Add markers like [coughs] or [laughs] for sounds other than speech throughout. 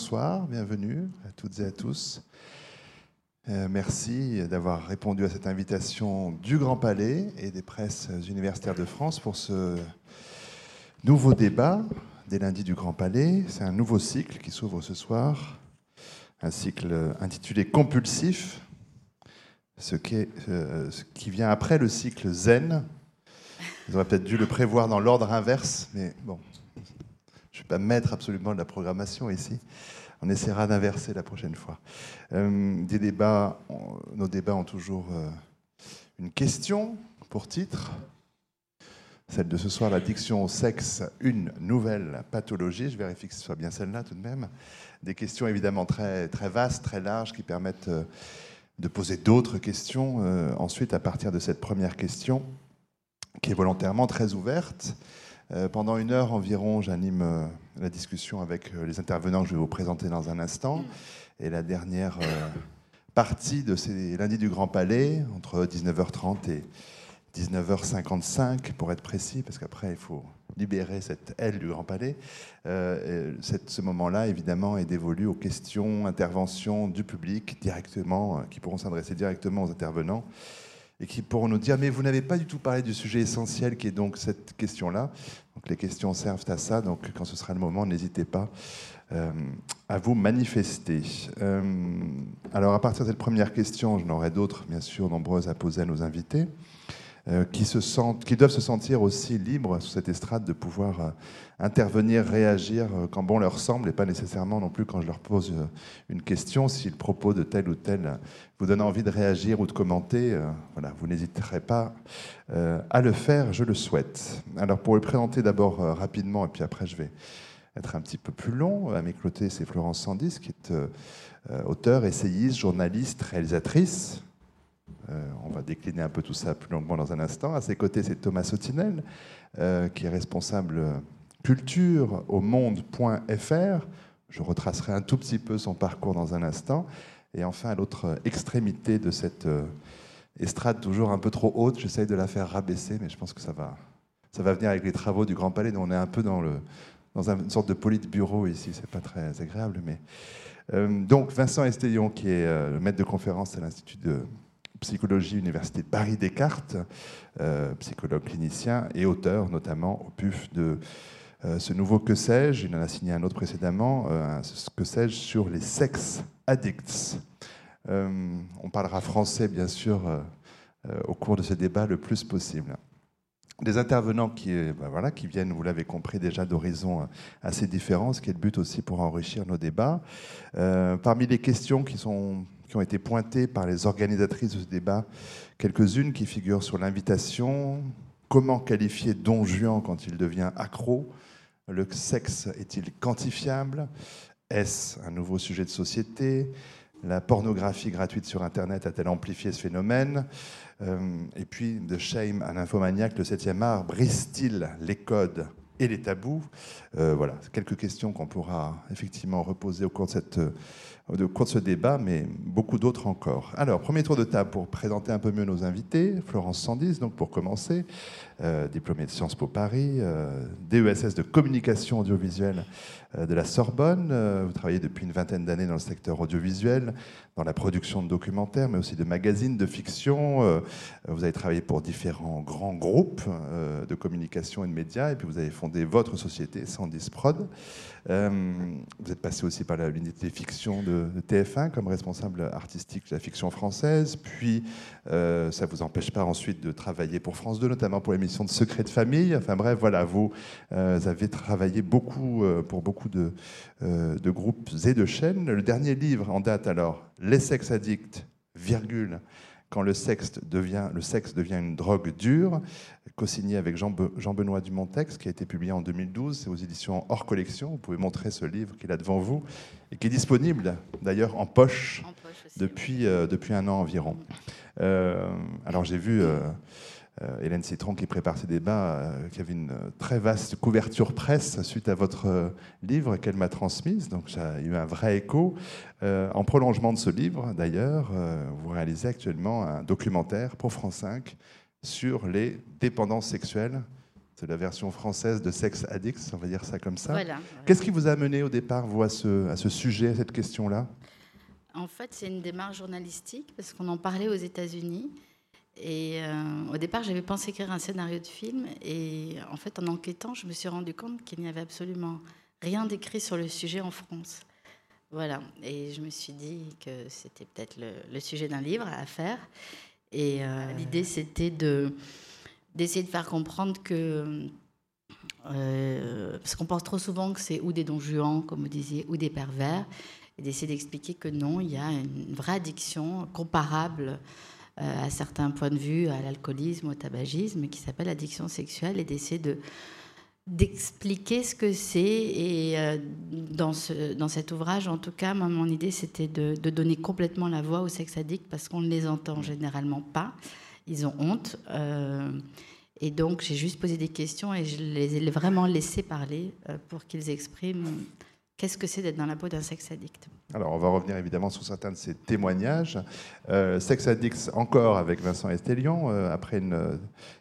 Bonsoir, bienvenue à toutes et à tous. Euh, merci d'avoir répondu à cette invitation du Grand Palais et des presses universitaires de France pour ce nouveau débat des lundis du Grand Palais. C'est un nouveau cycle qui s'ouvre ce soir, un cycle intitulé Compulsif, ce qui, euh, ce qui vient après le cycle Zen. Ils auraient peut-être dû le prévoir dans l'ordre inverse, mais bon, je ne vais pas mettre absolument de la programmation ici. On essaiera d'inverser la prochaine fois. Euh, nos débats ont toujours euh, une question pour titre. Celle de ce soir, l'addiction au sexe, une nouvelle pathologie. Je vérifie que ce soit bien celle-là tout de même. Des questions évidemment très, très vastes, très larges, qui permettent euh, de poser d'autres questions ensuite à partir de cette première question, qui est volontairement très ouverte. Pendant une heure environ, j'anime la discussion avec les intervenants que je vais vous présenter dans un instant. Et la dernière euh, partie de ces lundis du Grand Palais, entre 19h30 et 19h55 pour être précis, parce qu'après il faut libérer cette aile du Grand Palais. Euh, ce moment-là, évidemment, est dévolu aux questions, interventions du public directement, euh, qui pourront s'adresser directement aux intervenants et qui pourront nous dire mais vous n'avez pas du tout parlé du sujet essentiel qui est donc cette question-là. Donc les questions servent à ça. Donc quand ce sera le moment, n'hésitez pas euh, à vous manifester. Euh, alors à partir de cette première question, j'en aurai d'autres, bien sûr, nombreuses à poser à nos invités. Euh, qui, se sentent, qui doivent se sentir aussi libres sur cette estrade de pouvoir intervenir, réagir quand bon leur semble et pas nécessairement non plus quand je leur pose une question. Si le propos de tel ou tel vous donne envie de réagir ou de commenter, voilà, vous n'hésiterez pas à le faire, je le souhaite. Alors pour le présenter d'abord rapidement et puis après je vais être un petit peu plus long. À mes côtés, c'est Florence Sandis, qui est euh, euh, auteure, essayiste, journaliste, réalisatrice. Euh, on va décliner un peu tout ça plus longuement dans un instant. À ses côtés, c'est Thomas Sotinel, qui est responsable culture au monde.fr. Je retracerai un tout petit peu son parcours dans un instant. Et enfin, à l'autre extrémité de cette estrade toujours un peu trop haute, j'essaye de la faire rabaisser, mais je pense que ça va, ça va venir avec les travaux du Grand Palais, dont on est un peu dans le, dans une sorte de bureau ici, c'est pas très agréable. Mais euh, donc Vincent Estellion, qui est euh, le maître de conférence à l'Institut de psychologie Université de Paris Descartes, euh, psychologue clinicien et auteur notamment au PUF de ce nouveau Que sais-je, il en a signé un autre précédemment, ce Que sais-je sur les sex addicts. on parlera français bien sûr au cours de ce débat le plus possible des intervenants qui, euh, qui viennent, vous l'avez compris déjà, d'horizons euh, assez différents, ce qui est le but aussi pour enrichir nos débats. Euh, parmi les questions qui, sont, qui ont été pointées par les organisatrices de ce débat, quelques-unes qui figurent sur l'invitation. Comment qualifier Don Juan quand il devient accro? Le sexe est-il quantifiable? Est-ce un nouveau sujet de société? La pornographie gratuite sur Internet a-t-elle amplifié ce phénomène? Euh, et puis, de Shame à l'infomaniac, le 7e art brise-t-il les codes et les tabous? Euh, Voilà, quelques questions qu'on pourra effectivement reposer au cours de cette au cours de ce débat, mais beaucoup d'autres encore. Alors, premier tour de table pour présenter un peu mieux nos invités. Florence Sandis, donc pour commencer, euh, diplômée de Sciences Po Paris, euh, DESS de communication audiovisuelle euh, de la Sorbonne. vous travaillez depuis une vingtaine d'années dans le secteur audiovisuel, dans la production de documentaires, mais aussi de magazines, de fiction. vous avez travaillé pour différents grands groupes de communication et de médias, et puis vous avez fondé votre société, Sandis Prod. Vous êtes passé aussi par l'unité fiction de de, TF1 comme responsable artistique de la fiction française. Puis, euh, ça ne vous empêche pas ensuite de travailler pour France 2, notamment pour l'émission de Secret de famille. Enfin bref, voilà, vous euh, avez travaillé beaucoup euh, pour beaucoup de, de, groupes et de chaînes. Le dernier livre en date, alors, Les sex addicts, virgule, quand le sexe devient, le sexe devient une drogue dure, co-signé avec Jean-Benoît Dumontex, qui a été publié en 2012. C'est aux éditions hors collection. Vous pouvez montrer ce livre qu'il a devant vous et qui est disponible d'ailleurs en poche, depuis, euh, depuis un an environ. Euh, alors j'ai vu euh, Hélène Citron qui prépare ces débats, qui avait une très vaste couverture presse suite à votre livre qu'elle m'a transmise. Donc j'ai eu un vrai écho. en prolongement de ce livre, d'ailleurs, vous réalisez actuellement un documentaire pour France 5 sur les dépendances sexuelles C'est la version française de Sex Addicts, on va dire ça comme ça. Voilà. Qu'est-ce qui vous a amené au départ, vous, à ce, à ce sujet, à cette question-là? En fait, c'est une démarche journalistique parce qu'on en parlait aux États-Unis. Et euh, au départ, j'avais pensé écrire un scénario de film. Et en fait, en enquêtant, je me suis rendu compte qu'il n'y avait absolument rien d'écrit sur le sujet en France. Voilà. Et je me suis dit que c'était peut-être le, sujet d'un livre à faire. Et euh, l'idée, c'était de d'essayer de faire comprendre que euh, parce qu'on pense trop souvent que c'est ou des dons juans, comme vous disiez, ou des pervers, et d'essayer d'expliquer que non, il y a une vraie addiction comparable à certains points de vue à l'alcoolisme, au tabagisme, qui s'appelle addiction sexuelle, et d'essayer de d'expliquer ce que c'est. Et euh, dans, ce, dans cet ouvrage, en tout cas, moi, mon idée, c'était de, de, donner complètement la voix aux sex addicts parce qu'on ne les entend généralement pas. Ils ont honte. Euh, et donc, j'ai juste posé des questions et je les ai vraiment laissés parler euh, pour qu'ils expriment qu'est-ce que c'est d'être dans la peau d'un sex addict. Alors, on va revenir évidemment sur certains de ces témoignages. Euh, sex Addicts, encore avec Vincent Estelion, euh, après une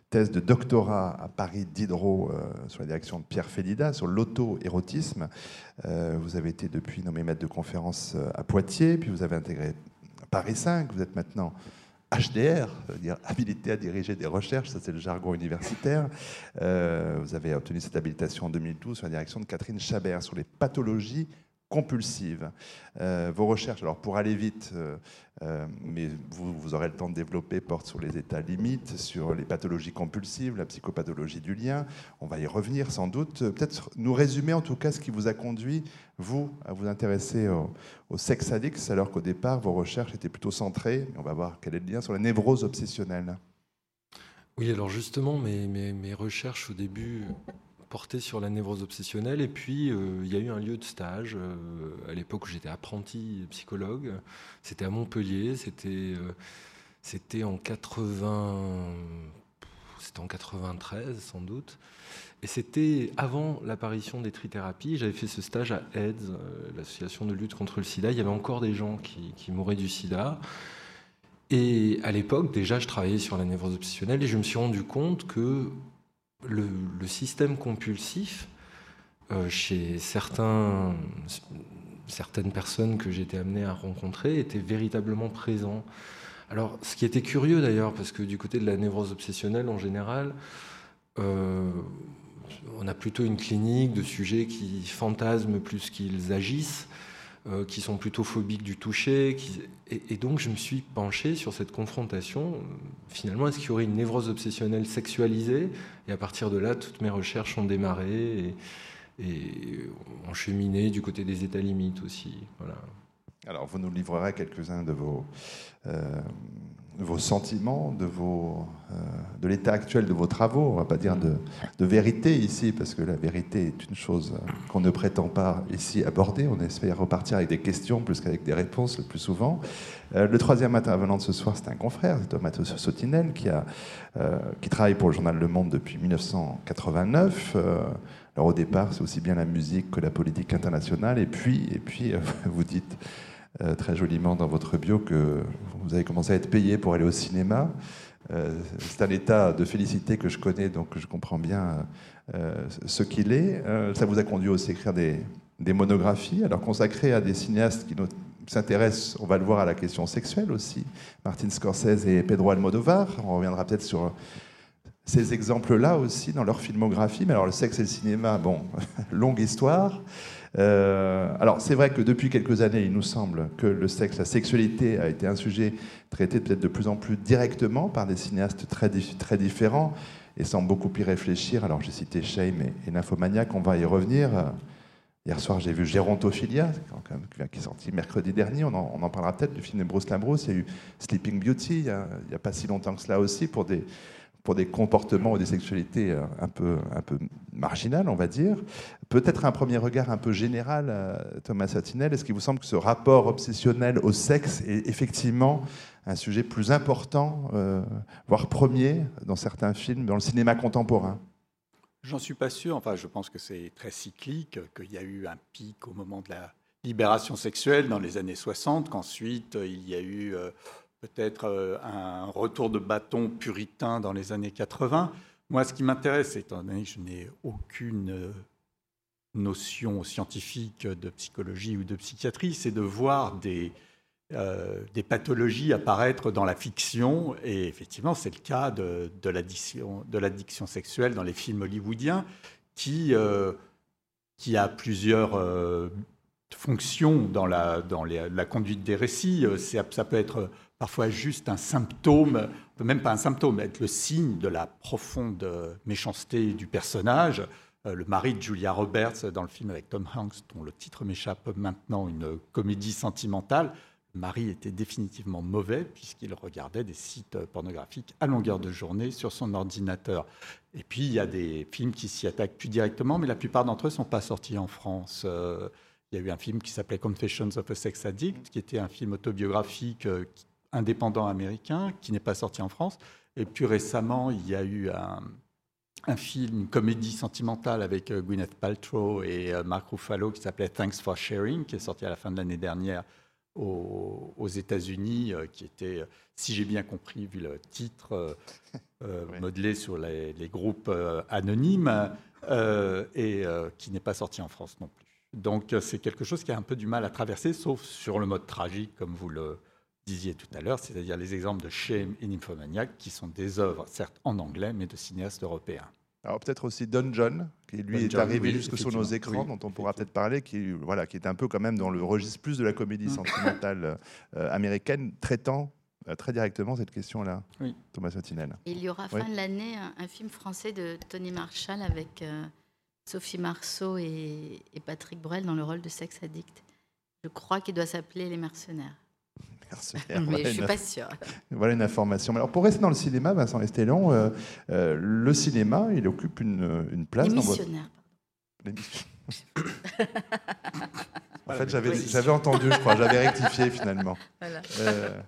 thèse de doctorat à Paris Diderot euh, sur la direction de Pierre Félida sur l'auto-érotisme. Euh, vous avez été depuis nommé maître de conférence à Poitiers, puis vous avez intégré Paris 5. Vous êtes maintenant HDR, dire habilité à diriger des recherches, ça c'est le jargon universitaire. Euh, vous avez obtenu cette habilitation en 2012 sur la direction de Catherine Chabert sur les pathologies compulsives. Euh, vos recherches, alors pour aller vite, euh, euh, mais vous, aurez le temps de développer, portent sur les états limites, sur les pathologies compulsives, la psychopathologie du lien. On va y revenir sans doute. Peut-être nous résumer en tout cas ce qui vous a conduit, vous, à vous intéresser au, au sex alors qu'au départ, vos recherches étaient plutôt centrées, on va voir quel est le lien, sur la névrose obsessionnelle. Oui, alors justement, mes, mes recherches au début porté sur la névrose obsessionnelle. Et puis, euh, il y a eu un lieu de stage euh, à l'époque où j'étais apprenti psychologue. C'était à Montpellier. C'était euh, c'était en 80. C'était en 93 sans doute. Et c'était avant l'apparition des trithérapies. J'avais fait ce stage à AIDS, l'association de lutte contre le sida. Il y avait encore des gens qui, qui mouraient du sida. Et à l'époque, déjà, je travaillais sur la névrose obsessionnelle et je me suis rendu compte que le, système compulsif, euh, chez certaines personnes que j'étais amené à rencontrer, était véritablement présent. Alors, ce qui était curieux d'ailleurs, parce que du côté de la névrose obsessionnelle en général, euh, on a plutôt une clinique de sujets qui fantasment plus qu'ils agissent. Euh, qui sont plutôt phobiques du toucher. Et, donc, je me suis penché sur cette confrontation. Finalement, est-ce qu'il y aurait une névrose obsessionnelle sexualisée? Et à partir de là, toutes mes recherches ont démarré et, et ont cheminé du côté des états limites aussi. Voilà. Alors, vous nous livrerez quelques-uns de vos, euh, sentiments, euh, de l'état actuel de vos travaux. On ne va pas dire de, vérité ici, parce que la vérité est une chose qu'on ne prétend pas ici aborder. On espère repartir avec des questions plus qu'avec des réponses le plus souvent. Euh, le troisième intervenant de ce soir, c'est un confrère, Thomas Sotinel, qui, travaille pour le journal Le Monde depuis 1989. alors au départ, c'est aussi bien la musique que la politique internationale. Et puis [laughs] vous dites euh, très joliment dans votre bio que vous avez commencé à être payé pour aller au cinéma. Euh, c'est un état de félicité que je connais, donc je comprends bien euh, ce qu'il est. ça vous a conduit aussi à écrire des, des monographies, alors consacrées à des cinéastes qui s'intéressent, on va le voir, à la question sexuelle aussi. Martin Scorsese et Pedro Almodovar. On reviendra peut-être sur ces exemples-là aussi dans leur filmographie. Mais alors le sexe et le cinéma, bon, [laughs] longue histoire. Euh, alors c'est vrai que depuis quelques années, il nous semble que le sexe, la sexualité a été un sujet traité peut-être de plus en plus directement par des cinéastes très, différents et sans beaucoup y réfléchir. Alors j'ai cité Shame et, et Nymphomaniac, on va y revenir. Hier soir, j'ai vu Gérontophilia, qui est sorti mercredi dernier. On en, parlera peut-être du film de Bruce Lambrous. Il y a eu Sleeping Beauty, il n'y a, pas si longtemps que cela aussi, pour des, pour des comportements ou des sexualités un peu, un peu marginales, on va dire. Peut-être un premier regard un peu général, Thomas Satinel. Est-ce qu'il vous semble que ce rapport obsessionnel au sexe est effectivement un sujet plus important, euh, voire premier, dans certains films, dans le cinéma contemporain? J'en suis pas sûr. Enfin, je pense que c'est très cyclique, qu'il y a eu un pic au moment de la libération sexuelle dans les années 60, qu'ensuite il y a eu peut-être un retour de bâton puritain dans les années 80. Moi, ce qui m'intéresse, étant donné que je n'ai aucune notion scientifique de psychologie ou de psychiatrie, c'est de voir des, euh, des pathologies apparaître dans la fiction. Et effectivement, c'est le cas de, de l'addiction sexuelle dans les films hollywoodiens, qui, euh, qui a plusieurs euh, fonctions dans, la, dans la conduite des récits. Ça peut être parfois juste un symptôme, même pas un symptôme, être le signe de la profonde méchanceté du personnage. Le mari de Julia Roberts dans le film avec Tom Hanks, dont le titre m'échappe maintenant, une comédie sentimentale, Marie était définitivement mauvais puisqu'il regardait des sites pornographiques à longueur de journée sur son ordinateur. Et puis, il y a des films qui s'y attaquent plus directement, mais la plupart d'entre eux ne sont pas sortis en France. Euh, il y a eu un film qui s'appelait Confessions of a Sex Addict, qui était un film autobiographique euh, indépendant américain, qui n'est pas sorti en France. Et plus récemment, il y a eu un, un film, une comédie sentimentale avec euh, Gwyneth Paltrow et Mark Ruffalo qui s'appelait Thanks for Sharing, qui est sorti à la fin de l'année dernière aux, États-Unis, euh, qui était, si j'ai bien compris, vu le titre, euh, [laughs] euh, modelé sur les, groupes anonymes, et qui n'est pas sorti en France non plus. Donc c'est quelque chose qui a un peu du mal à traverser, sauf sur le mode tragique, comme vous le disiez tout à l'heure, c'est-à-dire les exemples de Shame et Nymphomaniac, qui sont des œuvres, certes en anglais, mais de cinéastes européens. Alors peut-être aussi Don John, qui lui est arrivé jusque sur nos écrans, dont on pourra peut-être parler, qui, voilà, qui est un peu quand même dans le registre plus de la comédie mm. sentimentale euh, américaine, traitant euh, très directement cette question-là. Oui. Thomas Sotinel. Il y aura fin de l'année un, film français de Tony Marshall avec euh, Sophie Marceau et, et Patrick Bruel dans le rôle de sex addict. Je crois qu'il doit s'appeler Les Mercenaires. [laughs] Mais je ne suis pas sûre. Voilà une information. Alors pour rester dans le cinéma, Vincent Estelon, euh, euh, le cinéma, il occupe une, une place. Les missionnaires. Dans [laughs] en fait, j'avais entendu, je crois, j'avais rectifié finalement. Voilà. Euh,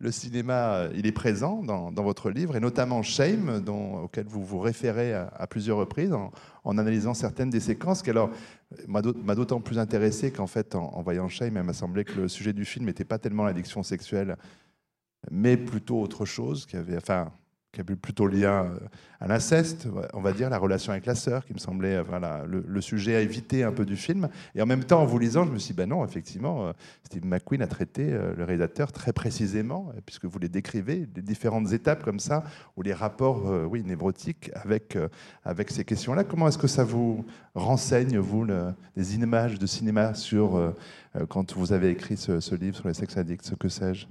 le cinéma, il est présent dans, votre livre, et notamment Shame, dont, auquel vous vous référez à, plusieurs reprises, en, analysant certaines des séquences, qui m'a d'autant plus intéressé qu'en fait, en, voyant Shame, il m'a semblé que le sujet du film n'était pas tellement l'addiction sexuelle, mais plutôt autre chose, qui avait, qui a plutôt lien euh, à l'inceste, on va dire, la relation avec la sœur, qui me semblait euh, le, sujet à éviter un peu du film. Et en même temps, en vous lisant, je me suis dit, ben non, effectivement, euh, Steve McQueen a traité le réalisateur très précisément, puisque vous les décrivez, les différentes étapes comme ça, ou les rapports, oui, névrotiques avec, avec ces questions-là. Comment est-ce que ça vous renseigne, vous, les images de cinéma sur, quand vous avez écrit ce, ce livre sur les sex addicts, ce que sais-je?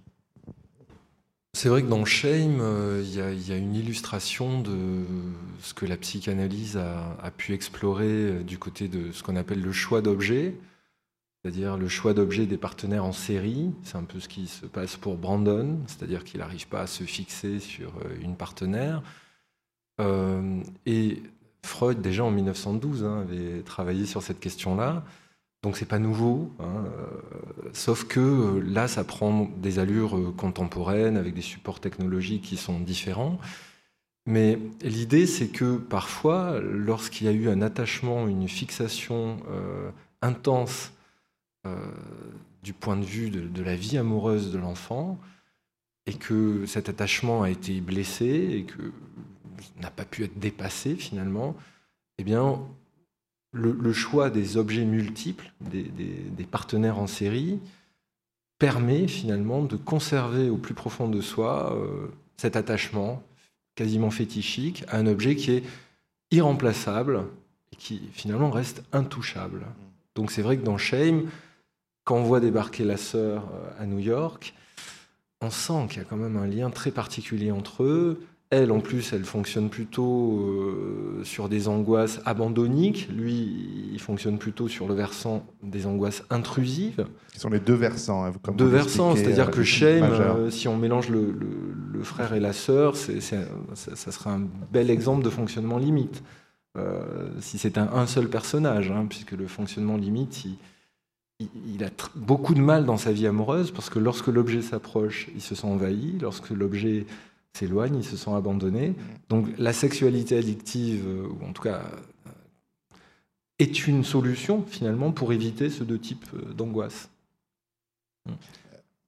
C'est vrai que dans Shame, euh, il y, a une illustration de ce que la psychanalyse a, pu explorer euh, du côté de ce qu'on appelle le choix d'objets, c'est-à-dire le choix d'objets des partenaires en série. C'est un peu ce qui se passe pour Brandon, c'est-à-dire qu'il n'arrive pas à se fixer sur euh, une partenaire. et Freud, déjà en 1912, hein, avait travaillé sur cette question-là. Donc c'est pas nouveau, hein, euh, sauf que euh, là ça prend des allures euh, contemporaines avec des supports technologiques qui sont différents. Mais l'idée c'est que parfois, lorsqu'il y a eu un attachement, une fixation intense du point de vue de, la vie amoureuse de l'enfant, et que cet attachement a été blessé et que n'a pas pu être dépassé finalement, eh bien le, choix des objets multiples, des, partenaires en série, permet finalement de conserver au plus profond de soi euh, cet attachement quasiment fétichique à un objet qui est irremplaçable et qui finalement reste intouchable. Donc c'est vrai que dans Shame, quand on voit débarquer la sœur euh, à New York, on sent qu'il y a quand même un lien très particulier entre eux. Elle, en plus, elle fonctionne plutôt euh, sur des angoisses abandonniques. Lui, il fonctionne plutôt sur le versant des angoisses intrusives. Ce sont les deux versants. Hein, deux versants, c'est-à-dire euh, que Shame, euh, si on mélange le, frère et la sœur, ça, serait un bel exemple de fonctionnement limite. si c'est un, seul personnage, hein, puisque le fonctionnement limite, il, il a beaucoup de mal dans sa vie amoureuse, parce que lorsque l'objet s'approche, il se sent envahi. Lorsque l'objet s'éloignent, ils se sont abandonnés. Donc la sexualité addictive, euh, ou en tout cas, euh, est une solution finalement pour éviter ce deux types euh, d'angoisse.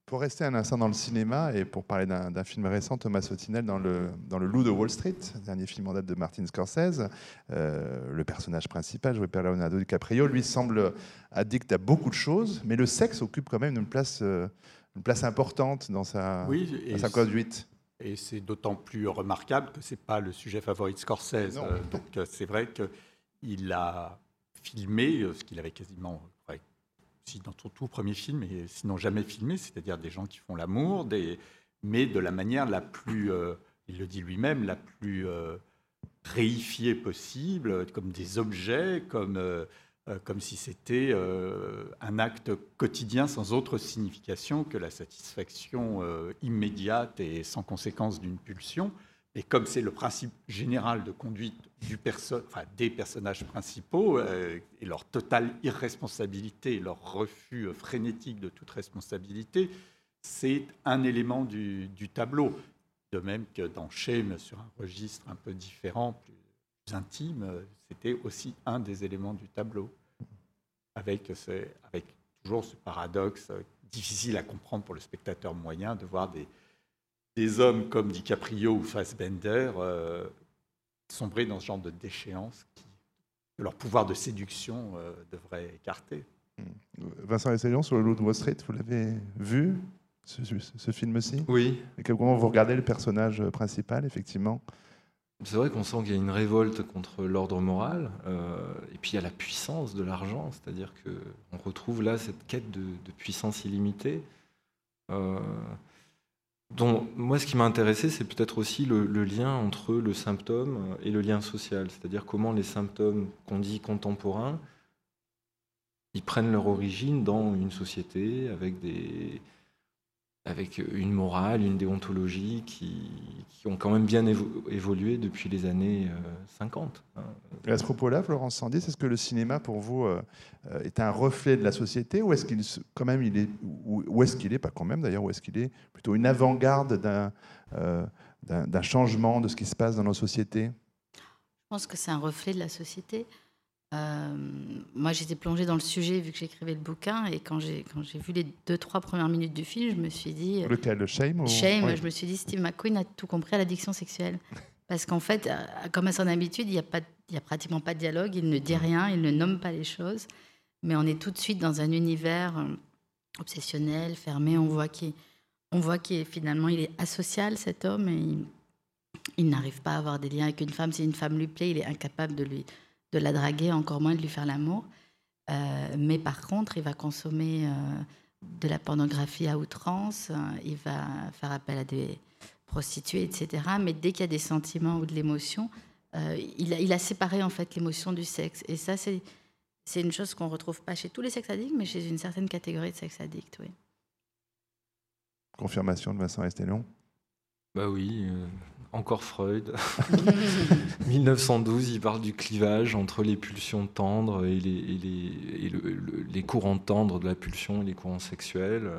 Pour rester un instant dans le cinéma et pour parler d'un film récent, Thomas Sotinel dans le, dans le Loup de Wall Street, dernier film en date de Martin Scorsese, euh, le personnage principal, joué par Leonardo DiCaprio, lui semble addict à beaucoup de choses, mais le sexe occupe quand même une place, une place importante dans sa, oui, sa conduite. Et c'est d'autant plus remarquable que ce n'est pas le sujet favori de Scorsese. donc c'est vrai qu'il a filmé ce qu'il avait quasiment dans son tout premier film, et sinon jamais filmé, c'est-à-dire des gens qui font l'amour, mais de la manière la plus, euh, il le dit lui-même, la plus euh, réifiée possible, comme des objets, comme, euh, comme si c'était un acte quotidien sans autre signification que la satisfaction immédiate et sans conséquence d'une pulsion. Et comme c'est le principe général de conduite du des personnages principaux euh, et leur totale irresponsabilité, leur refus euh, frénétique de toute responsabilité, c'est un élément du, tableau. De même que dans Shame, sur un registre un peu différent, intime, c'était aussi un des éléments du tableau. Avec, avec toujours ce paradoxe euh, difficile à comprendre pour le spectateur moyen de voir des, des hommes comme DiCaprio ou Fassbender euh, sombrer dans ce genre de déchéance qui, que leur pouvoir de séduction euh, devrait écarter. Hmm. Vincent Essayons sur le Loup de Wall Street, vous l'avez vu, ce, film-ci? Oui. Et comment vous regardez le personnage principal, effectivement? C'est vrai qu'on sent qu'il y a une révolte contre l'ordre moral, euh, et puis il y a la puissance de l'argent, c'est-à-dire qu'on retrouve là cette quête de, puissance illimitée. Euh, donc, moi, ce qui m'a intéressé, c'est peut-être aussi le, lien entre le symptôme et le lien social, c'est-à-dire comment les symptômes qu'on dit contemporains, ils prennent leur origine dans une société avec des, avec une morale, une déontologie qui, ont quand même bien évolué depuis les années 50. Euh, hein. À ce propos-là, Florence Sandy, est-ce que le cinéma, pour vous, euh, euh, est un reflet de la société ou est-ce qu'il quand même il est, ou est-ce qu'il est, pas quand même d'ailleurs, ou est-ce qu'il est plutôt une avant-garde d'un, d'un changement de ce qui se passe dans nos sociétés? Je pense que c'est un reflet de la société. Euh, moi, j'étais plongée dans le sujet vu que j'écrivais le bouquin. Et quand j'ai, quand j'ai vu les deux, trois premières minutes du film, je me suis dit. Euh, Lequel Le Shame Shame, je me suis dit, Steve McQueen a tout compris à l'addiction sexuelle. [laughs] Parce qu'en fait, euh, comme à son habitude, il n'y a, pas, il y a pratiquement pas de dialogue, il ne dit rien, il ne nomme pas les choses. Mais on est tout de suite dans un univers obsessionnel, fermé. On voit qu'il, on voit qu'il finalement, il est asocial, cet homme. Et il, il n'arrive pas à avoir des liens avec une femme. Si une femme lui plaît, il est incapable de lui de la draguer, encore moins de lui faire l'amour. Euh, mais par contre, il va consommer euh, de la pornographie à outrance, euh, il va faire appel à des prostituées, etc. Mais dès qu'il y a des sentiments ou de l'émotion, il, a, il, a, séparé en fait l'émotion du sexe. Et ça, c'est, c'est une chose qu'on ne retrouve pas chez tous les sex addicts, mais chez une certaine catégorie de sex addicts, oui. Confirmation de Vincent Estelon Bah oui, encore Freud. [laughs] 1912, il parle du clivage entre les pulsions tendres et les, les, courants tendres de la pulsion et les courants sexuels.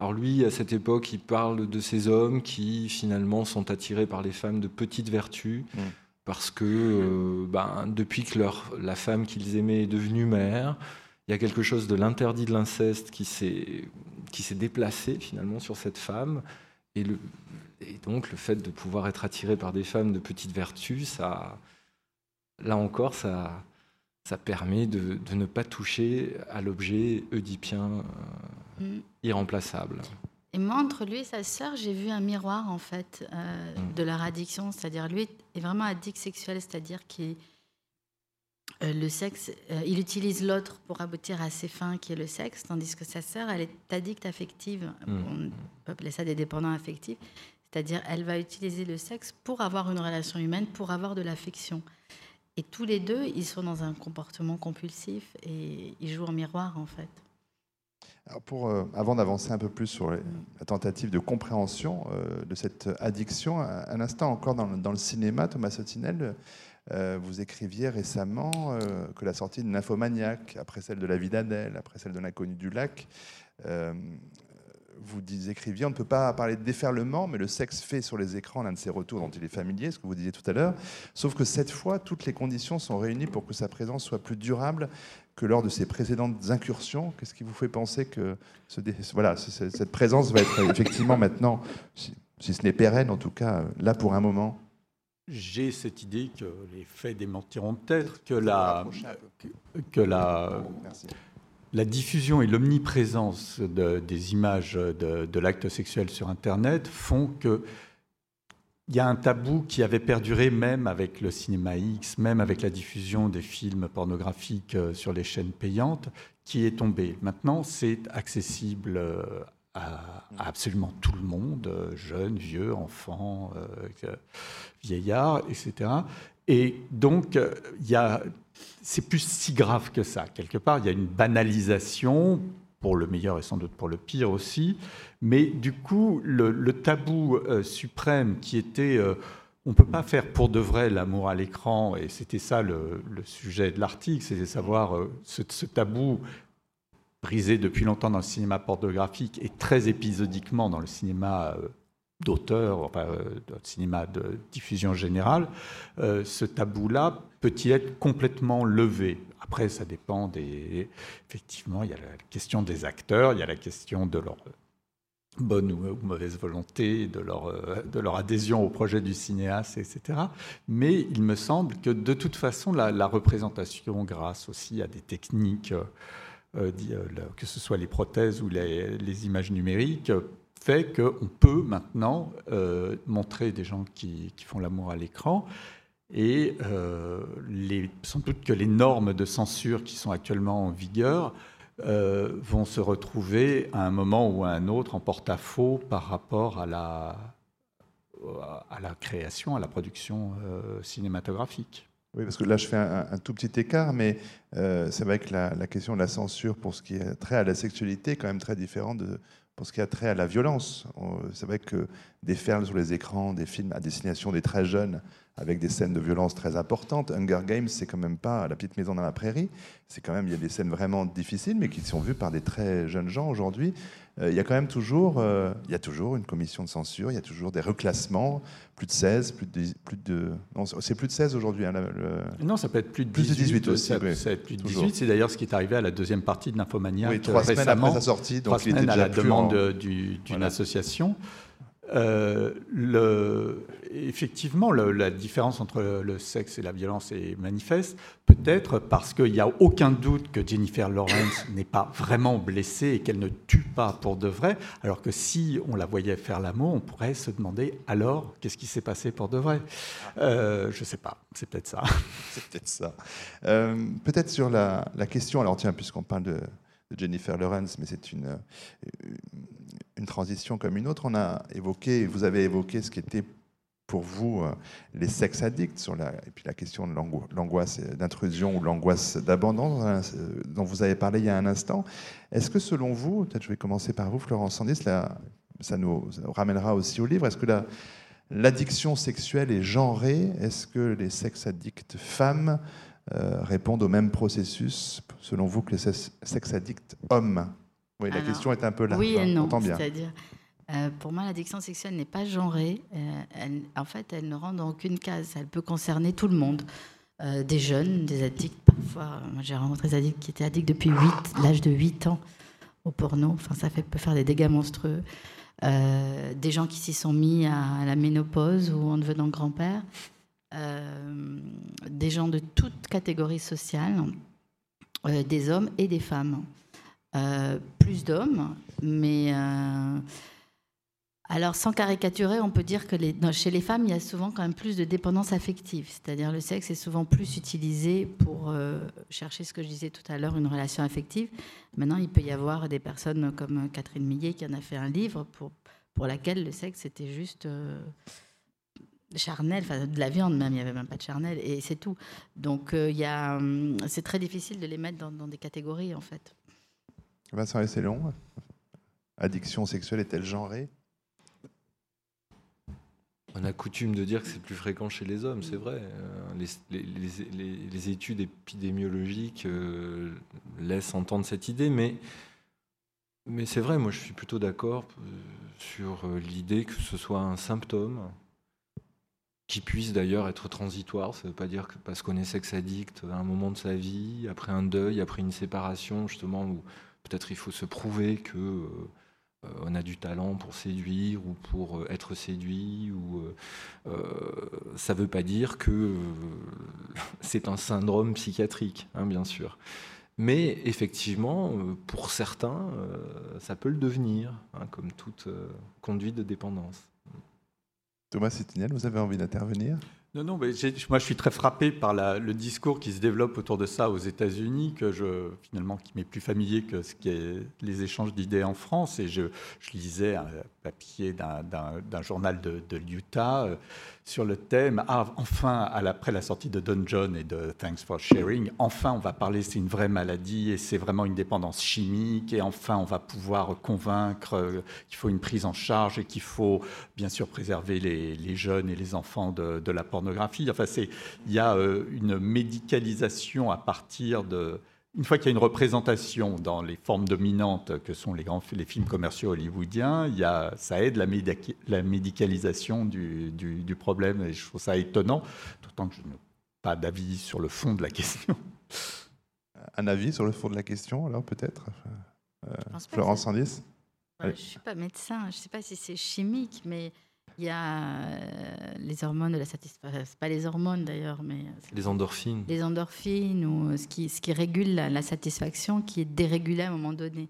Alors lui, à cette époque, il parle de ces hommes qui finalement sont attirés par les femmes de petite vertu, mm. parce que euh, ben, depuis que leur, la femme qu'ils aimaient est devenue mère, il y a quelque chose de l'interdit de l'inceste qui s'est déplacé finalement sur cette femme. Et le, et donc le fait de pouvoir être attiré par des femmes de petite vertu, ça, là encore, ça, ça permet de, ne pas toucher à l'objet oedipien euh, mm. irremplaçable. Et moi, entre lui et sa sœur, j'ai vu un miroir en fait euh, mm. de leur addiction. C'est-à-dire, lui est vraiment addict sexuel, c'est-à-dire qu'il euh, le sexe, il utilise l'autre pour aboutir à ses fins, qui est le sexe, tandis que sa sœur, elle est addicte affective. Mm. On peut appeler ça des dépendants affectifs. C'est-à-dire, elle va utiliser le sexe pour avoir une relation humaine, pour avoir de l'affection. Et tous les deux, ils sont dans un comportement compulsif et ils jouent en miroir, en fait. Alors pour, euh, avant d'avancer un peu plus sur la tentative de compréhension euh, de cette addiction, un, instant encore dans, le cinéma, Thomas Sotinel, euh, vous écriviez récemment que la sortie de Nymphomaniac, après celle de La vie d'Adèle, après celle de L'inconnu du lac, vous écriviez, on ne peut pas parler de déferlement, mais le sexe fait sur les écrans l'un de ses retours dont il est familier, ce que vous disiez tout à l'heure. Sauf que cette fois, toutes les conditions sont réunies pour que sa présence soit plus durable que lors de ses précédentes incursions. Qu'est-ce qui vous fait penser que ce, voilà, cette présence va être effectivement maintenant, si, ce n'est pérenne, en tout cas là pour un moment? J'ai cette idée que les faits démentiront peut-être, que la, que la, la diffusion et l'omniprésence des images de, l'acte sexuel sur Internet font que il y a un tabou qui avait perduré même avec le cinéma X, même avec la diffusion des films pornographiques euh, sur les chaînes payantes, qui est tombé. Maintenant, c'est accessible euh, à, absolument tout le monde, euh, jeunes, vieux, enfants, vieillards, etc. Et donc, il y a c'est plus si grave que ça. Quelque part, il y a une banalisation, pour le meilleur et sans doute pour le pire aussi. Mais du coup, le, tabou euh, suprême qui était euh, on ne peut pas faire pour de vrai l'amour à l'écran, et c'était ça le, sujet de l'article, c'était savoir euh, ce, tabou brisé depuis longtemps dans le cinéma pornographique et très épisodiquement dans le cinéma d'auteur, enfin, le cinéma de diffusion générale, ce tabou-là peut-il être complètement levé? Après, ça dépend des. Effectivement, il y a la question des acteurs, il y a la question de leur bonne ou mauvaise volonté, de leur, de leur adhésion au projet du cinéaste, etc. Mais il me semble que de toute façon, la, représentation, grâce aussi à des techniques, euh, euh, que ce soit les prothèses ou les, images numériques, fait qu'on peut maintenant euh, montrer des gens qui, qui font l'amour à l'écran et euh, les, sans doute que les normes de censure qui sont actuellement en vigueur euh, vont se retrouver à un moment ou à un autre en porte-à-faux par rapport à la, à la création, à la production euh, cinématographique. Oui, parce que là, je fais un, tout petit écart, mais c'est vrai que la, la, question de la censure pour ce qui est trait à la sexualité est quand même très différente de, pour ce qui a trait à la violence. C'est vrai que des fermes sur les écrans, des films à destination des très jeunes, avec des scènes de violence très importantes. Hunger Games, c'est quand même pas la petite maison dans la prairie. C'est quand même, il y a des scènes vraiment difficiles, mais qui sont vues par des très jeunes gens aujourd'hui. Euh, il y a quand même toujours, euh, il y a toujours une commission de censure, il y a toujours des reclassements, plus de 16, plus de, plus de non, c'est plus de 16 aujourd'hui. Hein, non, ça peut être plus de 18, plus de 18 aussi. Ça, peut être plus de 18. C'est d'ailleurs ce qui est arrivé à la deuxième partie de Nymphomania. Oui, trois semaines après sa sortie, donc il semaines à la demande d'une association. Euh, effectivement, la différence entre le, sexe et la violence est manifeste, peut-être parce qu'il n'y a aucun doute que Jennifer Lawrence [coughs] n'est pas vraiment blessée et qu'elle ne tue pas pour de vrai, alors que si on la voyait faire l'amour, on pourrait se demander alors qu'est-ce qui s'est passé pour de vrai euh, Je ne sais pas, c'est peut-être ça. [laughs] c'est peut-être ça. Euh, peut-être sur la, question, alors tiens, puisqu'on parle de, Jennifer Lawrence, mais c'est une transition comme une autre. On a évoqué, vous avez évoqué ce qui était pour vous euh, les sex addicts sur la, et puis la question de l'angoisse d'intrusion ou l'angoisse d'abandon hein, dont vous avez parlé il y a un instant. Est-ce que selon vous, peut-être je vais commencer par vous, Florence Sandis, ça, nous, ramènera aussi au livre, est-ce que l'addiction sexuelle est genrée? Est-ce que les sex addicts femmes euh, répondent au même processus, selon vous, que les sex addicts hommes? Oui, la question est un peu là. Oui et non. C'est-à-dire, euh, pour moi, l'addiction sexuelle n'est pas genrée. Euh, en fait, elle ne rentre dans aucune case. Elle peut concerner tout le monde. des jeunes, des addicts, parfois. J'ai rencontré des addicts qui étaient addicts depuis l'âge de 8 ans au porno. Enfin, ça fait, peut faire des dégâts monstrueux. des gens qui s'y sont mis à, la ménopause ou en devenant grand-père. Euh, des gens de toutes catégories sociales, euh, des hommes et des femmes. Euh, plus d'hommes, mais alors, sans caricaturer, on peut dire que chez les femmes, il y a souvent quand même plus de dépendance affective. C'est-à-dire le sexe est souvent plus utilisé pour chercher ce que je disais tout à l'heure, une relation affective. Maintenant, il peut y avoir des personnes comme Catherine Millet qui en a fait un livre pour, pour laquelle le sexe était juste charnel, enfin de la viande même, il n'y avait même pas de charnel, et c'est tout. Donc euh, hum, c'est très difficile de les mettre dans, des catégories en fait. Vincent long. addiction sexuelle est-elle genrée? On a coutume de dire que c'est plus fréquent chez les hommes, c'est vrai. Euh, les, études épidémiologiques euh, laissent entendre cette idée, mais c'est vrai, moi je suis plutôt d'accord euh, sur l'idée que ce soit un symptôme qui puisse d'ailleurs être transitoire. Ça ne veut pas dire que parce qu'on est sexe addict à un moment de sa vie, après un deuil, après une séparation, justement, où peut-être il faut se prouver que euh, on a du talent pour séduire ou pour être séduit, ou ça ne veut pas dire que [laughs] c'est un syndrome psychiatrique, hein, bien sûr. Mais effectivement, euh, pour certains, euh, ça peut le devenir, hein, comme toute euh, conduite de dépendance. Thomas Sétinel, vous avez envie d'intervenir? Non, non, mais moi je suis très frappé par le discours qui se développe autour de ça aux États-Unis, que finalement qui m'est plus familier que ce qui est les échanges d'idées en France. Et je, lisais un papier d'un journal de, l'Utah sur le thème ah, enfin, après la sortie de Don John et de Thanks for Sharing, enfin on va parler, c'est une vraie maladie et c'est vraiment une dépendance chimique et enfin on va pouvoir convaincre qu'il faut une prise en charge et qu'il faut bien sûr préserver les, jeunes et les enfants de, la pornographie. Enfin, il y a euh, une médicalisation à partir de une fois qu'il y a une représentation dans les formes dominantes que sont les, grands, les films commerciaux hollywoodiens, il y a, ça aide la, la médicalisation du, du, problème. Et je trouve ça étonnant, d'autant que je n'ai pas d'avis sur le fond de la question. Un avis sur le fond de la question, alors peut-être euh, Florence Sandis Je ne suis pas médecin, je ne sais pas si c'est chimique, mais il y a euh, les hormones de la satisfaction, pas les hormones d'ailleurs, mais les endorphines. Les endorphines ou euh, ce qui, ce qui régule la, satisfaction qui est dérégulé à un moment donné.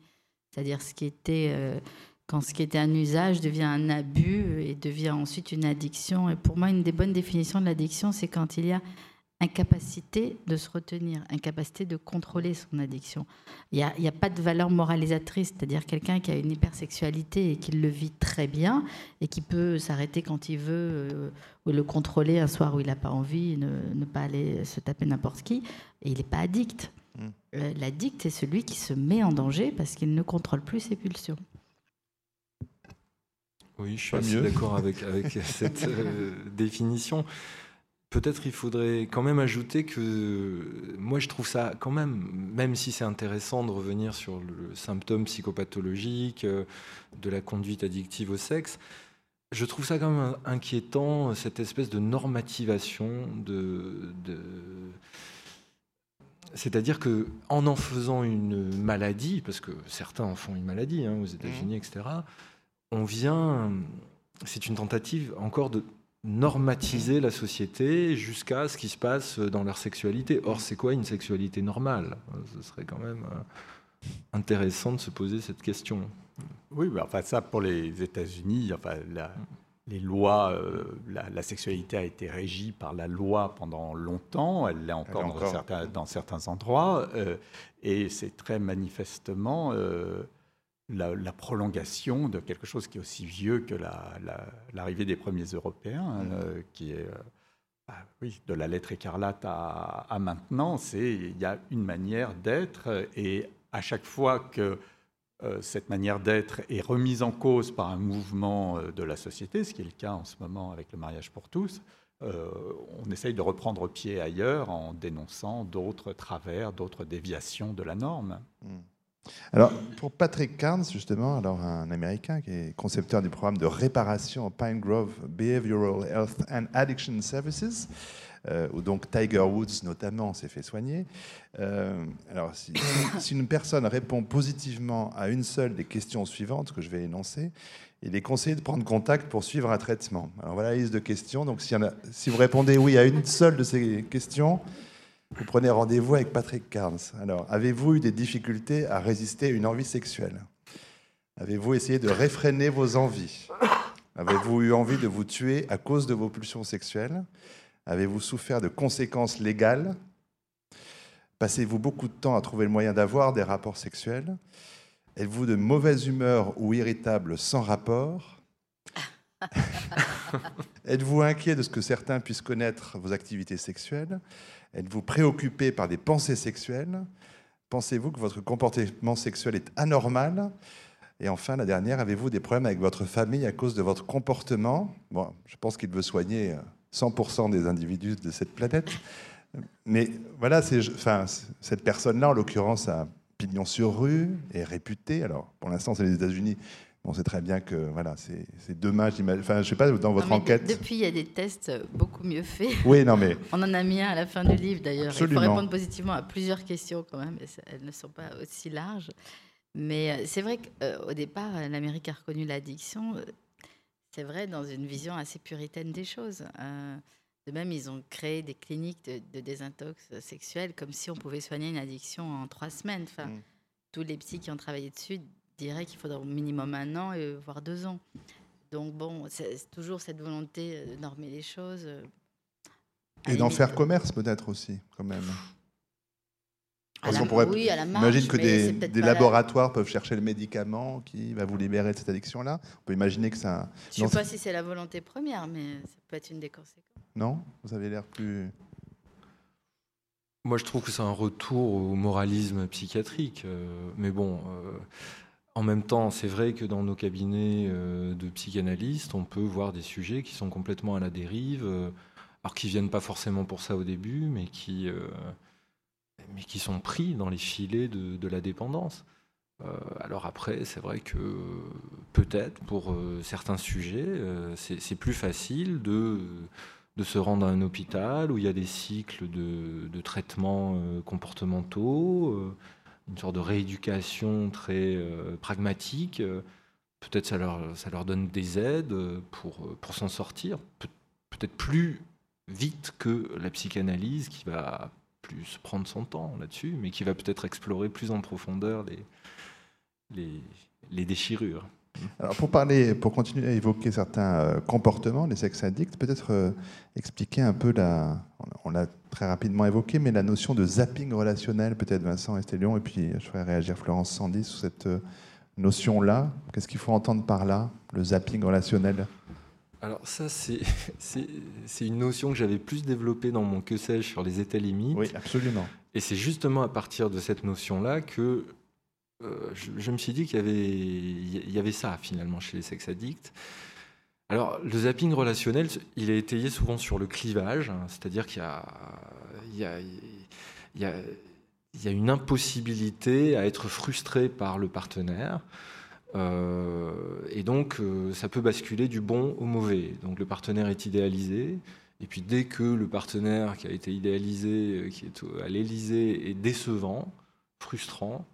C'est-à-dire ce qui était euh, quand ce qui était un usage devient un abus et devient ensuite une addiction. Et pour moi, une des bonnes définitions de l'addiction, c'est quand il y a incapacité de se retenir, incapacité de contrôler son addiction. Il n'y a, a, pas de valeur moralisatrice, c'est-à-dire quelqu'un qui a une hypersexualité et qui le vit très bien et qui peut s'arrêter quand il veut euh, ou le contrôler un soir où il n'a pas envie, ne, ne, pas aller se taper n'importe qui, et il n'est pas addict. Mm. Euh, l'addict, c'est celui qui se met en danger parce qu'il ne contrôle plus ses pulsions. Oui, je suis d'accord avec, avec [laughs] cette euh, définition. Peut-être il faudrait quand même ajouter que moi je trouve ça quand même, même si c'est intéressant de revenir sur le symptôme psychopathologique euh, de la conduite addictive au sexe, je trouve ça quand même inquiétant, cette espèce de normativation de... C'est-à-dire que en en faisant une maladie, parce que certains en font une maladie hein, aux États-Unis, mmh. etc., on vient, c'est une tentative encore de normatiser la société jusqu'à ce qui se passe dans leur sexualité. Or, c'est quoi une sexualité normale? Ce serait quand même euh, intéressant de se poser cette question. Oui, mais enfin ça, pour les États-Unis, enfin, les lois, euh, la, sexualité a été régie par la loi pendant longtemps, elle l'est encore, Dans, certains, dans, certains, endroits, euh, et c'est très manifestement la, prolongation de quelque chose qui est aussi vieux que l'arrivée des premiers Européens, hein, mm. euh, qui est euh, bah oui, de la lettre écarlate à, maintenant. C'est il y a une manière d'être et à chaque fois que euh, cette manière d'être est remise en cause par un mouvement de la société, ce qui est le cas en ce moment avec le mariage pour tous, on essaye de reprendre pied ailleurs en dénonçant d'autres travers, d'autres déviations de la norme. Mm. Alors, pour Patrick Carnes, justement, alors un Américain qui est concepteur du programme de réparation Pine Grove Behavioral Health and Addiction Services, euh, où donc Tiger Woods notamment s'est fait soigner. Euh, alors, [coughs] si, une personne répond positivement à une seule des questions suivantes que je vais énoncer, il est conseillé de prendre contact pour suivre un traitement. Alors voilà la liste de questions. Donc, si vous répondez oui à une seule de ces questions, vous prenez rendez-vous avec Patrick Carnes. Alors, avez-vous eu des difficultés à résister à une envie sexuelle? Avez-vous essayé de réfréner vos envies? Avez-vous eu envie de vous tuer à cause de vos pulsions sexuelles? Avez-vous souffert de conséquences légales? Passez-vous beaucoup de temps à trouver le moyen d'avoir des rapports sexuels? Êtes-vous de mauvaise humeur ou irritable sans rapport? [laughs] Êtes-vous inquiet de ce que certains puissent connaître vos activités sexuelles? Êtes-vous préoccupé par des pensées sexuelles? Pensez-vous que votre comportement sexuel est anormal? Et enfin, la dernière, avez-vous des problèmes avec votre famille à cause de votre comportement? Bon, je pense qu'il veut soigner 100% des individus de cette planète. Mais voilà, cette personne-là, en l'occurrence, a pignon sur rue, est réputé. Alors, pour l'instant, c'est les États-Unis. On sait très bien que voilà, c'est dommage. Enfin, je sais pas, dans votre enquête. Depuis, il y a des tests beaucoup mieux faits. Oui, non, mais. [laughs] On en a mis un à la fin du livre d'ailleurs. Il faut répondre positivement à plusieurs questions quand même, elles ne sont pas aussi larges. Mais euh, c'est vrai qu'au départ, l'Amérique a reconnu l'addiction. C'est vrai, dans une vision assez puritaine des choses. De même, ils ont créé des cliniques de, désintox sexuelle comme si on pouvait soigner une addiction en trois semaines. Enfin, mm. Tous les psys qui ont travaillé dessus diraient qu'il faudrait au minimum un an, et, voire deux ans. Donc bon, c'est toujours cette volonté de normer les choses. Euh, et d'en faire commerce peut-être aussi, quand même. Parce qu'on pourrait oui, imagine que des, des laboratoires peuvent chercher le médicament qui va vous libérer de cette addiction-là. On peut imaginer que ça. Je ne sais pas si c'est la volonté première, mais ça peut être une des conséquences. Non? Vous avez l'air plus... Moi, je trouve que c'est un retour au moralisme psychiatrique. Euh, mais bon, euh, en même temps, c'est vrai que dans nos cabinets euh, de psychanalystes, on peut voir des sujets qui sont complètement à la dérive, alors qui viennent pas forcément pour ça au début, mais qui, mais qui sont pris dans les filets de la dépendance. alors après, c'est vrai que peut-être pour certains sujets, c'est plus facile de de se rendre à un hôpital où il y a des cycles de, de traitements euh, comportementaux, euh, une sorte de rééducation très euh, pragmatique. Peut-être ça leur, ça leur donne des aides pour, pour s'en sortir, peut-être plus vite que la psychanalyse qui va plus prendre son temps là-dessus, mais qui va peut-être explorer plus en profondeur les, les, les déchirures. Alors pour parler, pour continuer à évoquer certains euh, comportements des sex addicts, peut-être euh, expliquer un peu la, on l'a très rapidement évoqué, mais la notion de zapping relationnel, peut-être Vincent Estélion, et puis je ferai réagir Florence Sandy sur cette euh, notion-là. Qu'est-ce qu'il faut entendre par là, le zapping relationnel? Alors ça, [laughs] c'est une notion que j'avais plus développée dans mon que sais-je sur les états limites. Oui, absolument. Et c'est justement à partir de cette notion-là que euh, je, me suis dit qu'il y avait, ça finalement chez les sex addicts. Alors, le zapping relationnel, il est étayé souvent sur le clivage, hein, c'est-à-dire qu'il y a, une impossibilité à être frustré par le partenaire. Euh, et donc, euh, ça peut basculer du bon au mauvais. Donc, le partenaire est idéalisé. Et puis, dès que le partenaire qui a été idéalisé, qui est à l'Élysée, est décevant, frustrant,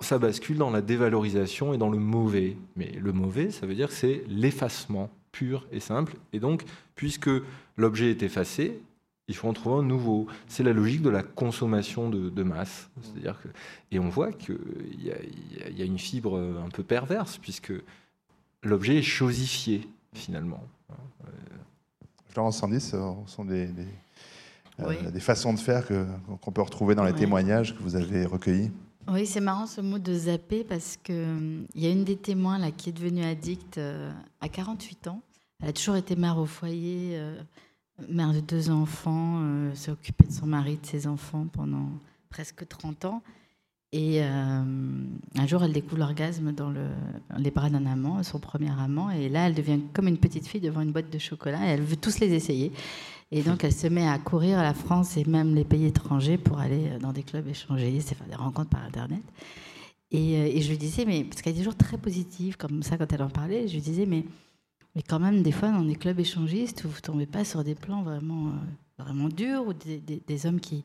ça bascule dans la dévalorisation et dans le mauvais. Mais le mauvais, ça veut dire que c'est l'effacement pur et simple. Et donc, puisque l'objet est effacé, il faut en trouver un nouveau. C'est la logique de la consommation de, masse. C'est-à-dire que, et on voit qu'il y, y, a une fibre un peu perverse, puisque l'objet est chosifié, finalement. Florence Sandis, ce sont des, des, euh, des façons de faire qu'on peut retrouver dans les témoignages que vous avez recueillis oui, c'est marrant ce mot de zapper parce qu'il hum, y a une des témoins là, qui est devenue addicte euh, à 48 ans. Elle a toujours été mère au foyer, euh, mère de deux enfants, euh, s'est occupée de son mari, de ses enfants pendant presque 30 ans. Et un jour, elle découvre l'orgasme dans le, les bras d'un amant, son premier amant. Et là, elle devient comme une petite fille devant une boîte de chocolat et elle veut tous les essayer. Et donc, elle se met à courir à la France et même les pays étrangers pour aller dans des clubs échangés, faire des rencontres par Internet. Et, euh, et, je lui disais, mais parce qu'elle est toujours très positive, comme ça, quand elle en parlait, je lui disais, mais, mais quand même, des fois, dans des clubs échangistes, vous ne tombez pas sur des plans vraiment, euh, vraiment durs ou des, hommes qui,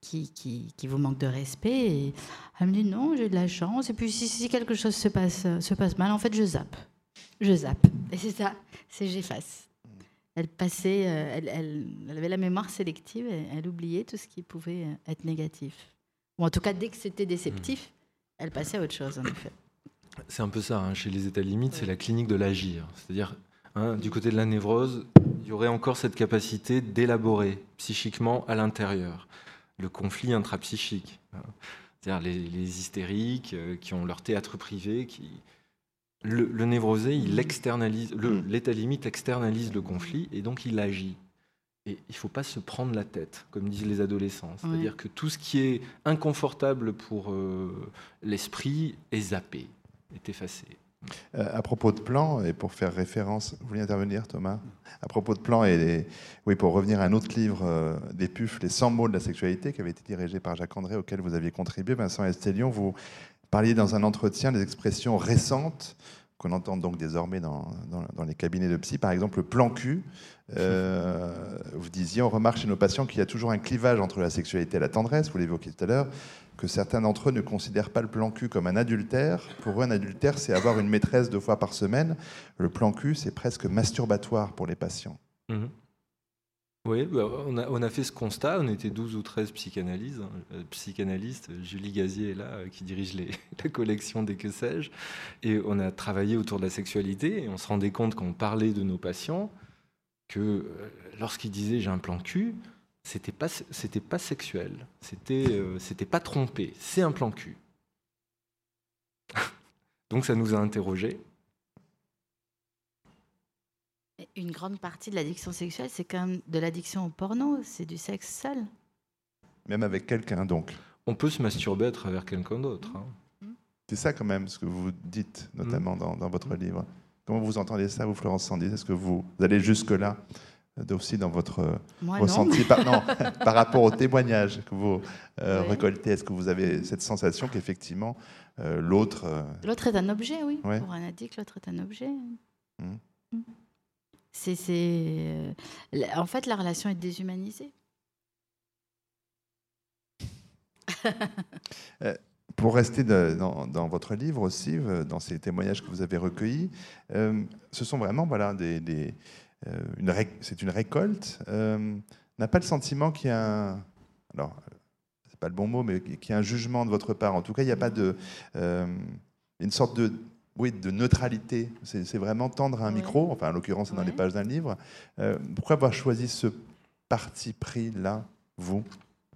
qui, qui, qui, vous manquent de respect. Et elle me dit, non, j'ai de la chance. Et puis, si, si quelque chose se passe, se passe mal, en fait, je zappe. Je zappe. Et c'est ça, c'est j'efface elle passait, euh, elle, avait la mémoire sélective, et elle oubliait tout ce qui pouvait euh, être négatif. Ou en tout cas, dès que c'était déceptif, hmm. elle passait à autre chose, en effet. C'est un peu ça, hein. chez les états limites, c'est la clinique de l'agir. C'est-à-dire, hein, du côté de la névrose, il y aurait encore cette capacité d'élaborer psychiquement à l'intérieur le conflit intrapsychique. Hein. C'est-à-dire les, les, hystériques euh, qui ont leur théâtre privé, qui, le, névrosé, il externalise, mm. l'état limite externalise le conflit et donc il agit. Et il ne faut pas se prendre la tête, comme disent les adolescents. C'est-à-dire que tout ce qui est inconfortable pour euh, l'esprit est zappé, est effacé. Euh, à propos de plan, et pour faire référence, vous voulez intervenir Thomas? À propos de plan, et oui, pour revenir à un autre livre euh, des PUF, Les 100 mots de la sexualité, qui avait été dirigé par Jacques André, auquel vous aviez contribué, Vincent Estelion, vous parliez dans un entretien des expressions récentes qu'on entend donc désormais dans, dans, les cabinets de psy, par exemple le plan cul. Euh, vous disiez, on remarque chez nos patients qu'il y a toujours un clivage entre la sexualité et la tendresse, vous l'évoquiez tout à l'heure, que certains d'entre eux ne considèrent pas le plan cul comme un adultère. Pour eux, un adultère, c'est avoir une maîtresse deux fois par semaine. Le plan cul, c'est presque masturbatoire pour les patients. Mhm. Oui, bah, on, a, fait ce constat. On était 12 ou 13 psychanalystes. Hein. Euh, psychanalystes. Julie Gazier est là, euh, qui dirige les, [laughs] la collection des que sais-je. Et on a travaillé autour de la sexualité. Et on se rendait compte, quand on parlait de nos patients, que euh, lorsqu'ils disaient j'ai un plan cul, c'était pas c'était pas sexuel, c'était c'était pas trompé, c'est un plan cul. [laughs] Donc ça nous a interrogés. Une grande partie de l'addiction sexuelle, c'est quand même de l'addiction au porno, c'est du sexe seul. Même avec quelqu'un, donc. On peut se masturber à travers quelqu'un d'autre. Hein. C'est ça quand même ce que vous dites, notamment mmh. dans, dans, votre livre. Comment vous entendez ça, vous, Florence Sandy? Est-ce que vous allez jusque-là aussi dans votre euh, ressenti par, [laughs] par, rapport au témoignage que vous euh, récoltez? Est-ce que vous avez cette sensation qu'effectivement euh, l'autre... L'autre est un objet, oui. Pour un addict, l'autre est un objet. Mmh. C'est, en fait, la relation est déshumanisée. [laughs] Pour rester dans, votre livre aussi, dans ces témoignages que vous avez recueillis, ce sont vraiment voilà, des, euh, c'est une récolte, euh, n'a pas le sentiment qu'il y a un, alors c'est pas le bon mot, mais qu'il y a un jugement de votre part. En tout cas, il n'y a pas de, euh, une sorte de, oui, de neutralité. C'est vraiment tendre un micro. Enfin, en l'occurrence, c'est dans les pages d'un livre. pourquoi avoir choisi ce parti pris là, vous?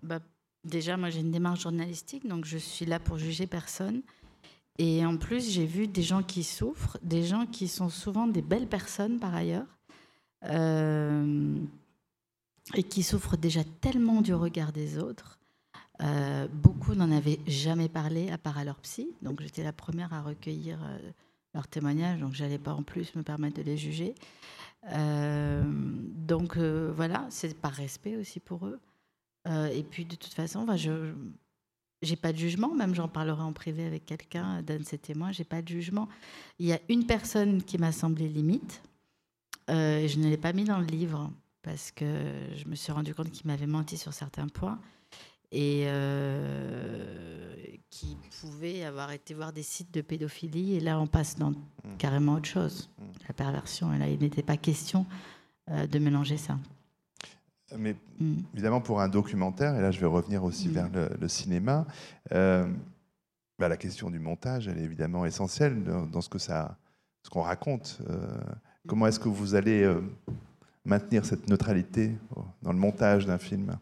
Bah, Déjà, moi, j'ai une démarche journalistique, donc je suis là pour juger personne. Et en plus, j'ai vu des gens qui souffrent, des gens qui sont souvent des belles personnes par ailleurs, euh, et qui souffrent déjà tellement du regard des autres. Euh, beaucoup n'en avaient jamais parlé à part à leur psy, donc j'étais la première à recueillir euh, leurs témoignages, donc j'allais pas en plus me permettre de les juger. donc voilà, c'est par respect aussi pour eux. et puis de toute façon, je j'ai pas de jugement, même j'en parlerai en privé avec quelqu'un d'un de ces témoins, j'ai pas de jugement. Il y a une personne qui m'a semblé limite, euh, je ne l'ai pas mis dans le livre parce que je me suis rendu compte qu'il m'avait menti sur certains points et euh, qu'il pouvait avoir été voir des sites de pédophilie. Et là, on passe dans mmh. carrément autre chose, mmh. la perversion. Et là, il n'était pas question euh, de mélanger ça. Mais mmh. évidemment, pour un documentaire, et là, je vais revenir aussi vers le, cinéma, bah, la question du montage, elle est évidemment essentielle dans, ce que ça, ce qu'on raconte. Comment est-ce que vous allez euh, maintenir cette neutralité dans le montage d'un film?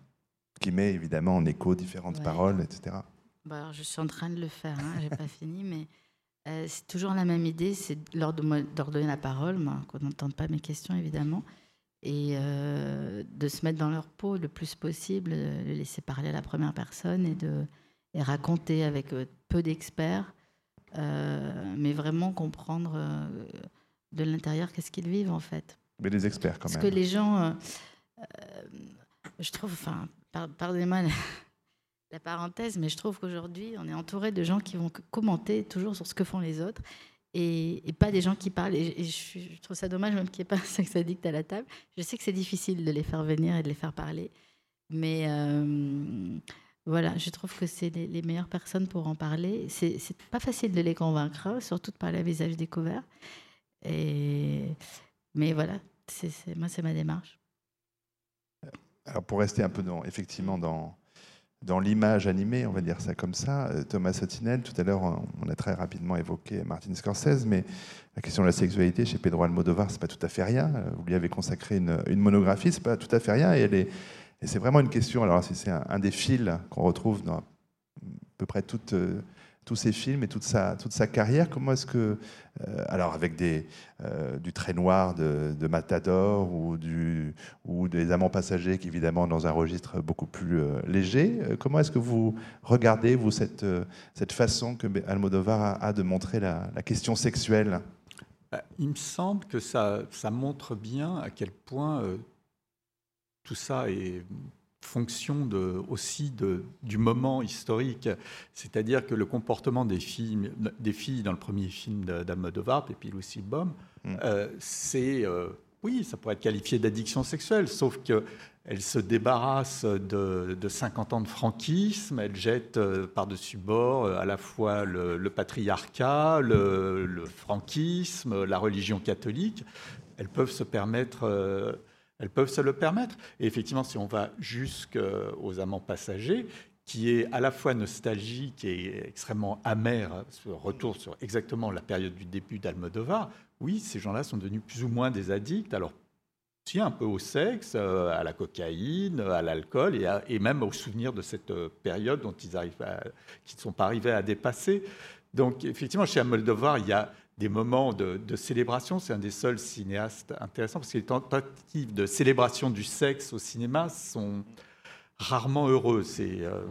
Qui met évidemment en écho différentes paroles, etc. Bah, je suis en train de le faire, hein, j'ai pas [laughs] fini, mais euh, c'est toujours la même idée, c'est d'ordonner la parole, qu'on n'entende pas mes questions évidemment, et euh, de se mettre dans leur peau le plus possible, de laisser parler à la première personne et de et raconter avec peu d'experts, mais vraiment comprendre de l'intérieur, qu'est-ce qu'ils vivent en fait. Mais les experts quand même. Parce que les gens, euh, euh, je trouve, enfin, pardonnez-moi [laughs] la, parenthèse, mais je trouve qu'aujourd'hui, on est entouré de gens qui vont commenter toujours sur ce que font les autres et, pas des gens qui parlent. Et, je, trouve ça dommage même qu'il n'y ait pas un [laughs] sexe addict à la table. Je sais que c'est difficile de les faire venir et de les faire parler, mais euh, voilà, je trouve que c'est les, les, meilleures personnes pour en parler. C'est pas facile de les convaincre, hein, surtout de parler visage découvert. Et, mais voilà, moi, c'est ma démarche. Alors, pour rester un peu dans, effectivement dans, dans l'image animée, on va dire ça comme ça, euh, Thomas Sotinel, tout à l'heure, on a très rapidement évoqué Martin Scorsese, mais la question de la sexualité chez Pedro Almodovar, c'est pas tout à fait rien. Vous lui avez consacré une, une monographie, c'est pas tout à fait rien, et, c'est vraiment une question. Alors, c'est un, un des fils qu'on retrouve dans à peu près toutes euh, tous ces films et toute sa, toute sa carrière. Comment est-ce que, euh, alors avec des, euh, du trait noir de, Matador ou, du, ou des amants passagers, qui évidemment dans un registre beaucoup plus euh, léger, comment est-ce que vous regardez, vous, cette, cette façon que Almodovar a, a de montrer la, la question sexuelle? Il me semble que ça, ça montre bien à quel point tout ça est fonction de, aussi de, du moment historique. C'est-à-dire que le comportement des filles, des filles dans le premier film d'Almodovar, Pépi Lucy Bom, mm. euh, c'est, euh, oui, ça pourrait être qualifié d'addiction sexuelle, sauf qu'elle se débarrasse de, de, 50 ans de franquisme, elle jette euh, par-dessus bord à la fois le, patriarcat, le, le, franquisme, la religion catholique. Elles peuvent se permettre elles peuvent se le permettre. Et effectivement, si on va jusqu'aux amants passagers, qui est à la fois nostalgique et extrêmement amer, ce retour sur exactement la période du début d'Almodovar, oui, ces gens-là sont devenus plus ou moins des addicts. Alors, aussi un peu au sexe, euh, à la cocaïne, à l'alcool et, même au souvenir de cette euh, période dont ils arrivent qui ne sont pas arrivés à dépasser. Donc, effectivement, chez Almodovar, il y a des moments de, célébration. C'est un des seuls cinéastes intéressants parce que les tentatives de célébration du sexe au cinéma sont rarement heureuses. C'est euh,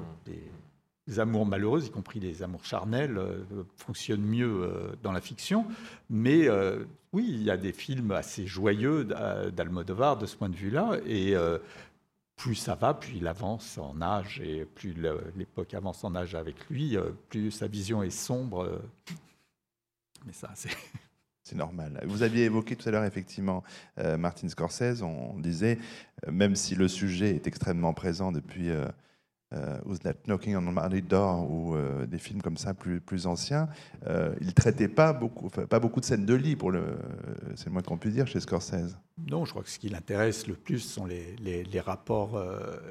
amours malheureux, y compris les amours charnels, euh, fonctionnent mieux euh, dans la fiction. Mais oui, il y a des films assez joyeux d'Almodovar de ce point de vue-là. Et plus ça va, plus il avance en âge, et plus l'époque avance en âge avec lui, plus sa vision est sombre mais ça, [laughs] c'est. Normal. Vous aviez évoqué tout à l'heure, effectivement, euh, Martin Scorsese. On disait, euh, même si le sujet est extrêmement présent depuis euh, euh, Knocking on My Door ou euh, des films comme ça plus, plus anciens, euh, il ne traitait pas beaucoup, pas beaucoup de scènes de lit, le, c'est le moins qu'on puisse dire chez Scorsese. Non, je crois que ce qui l'intéresse le plus sont les, les, rapports,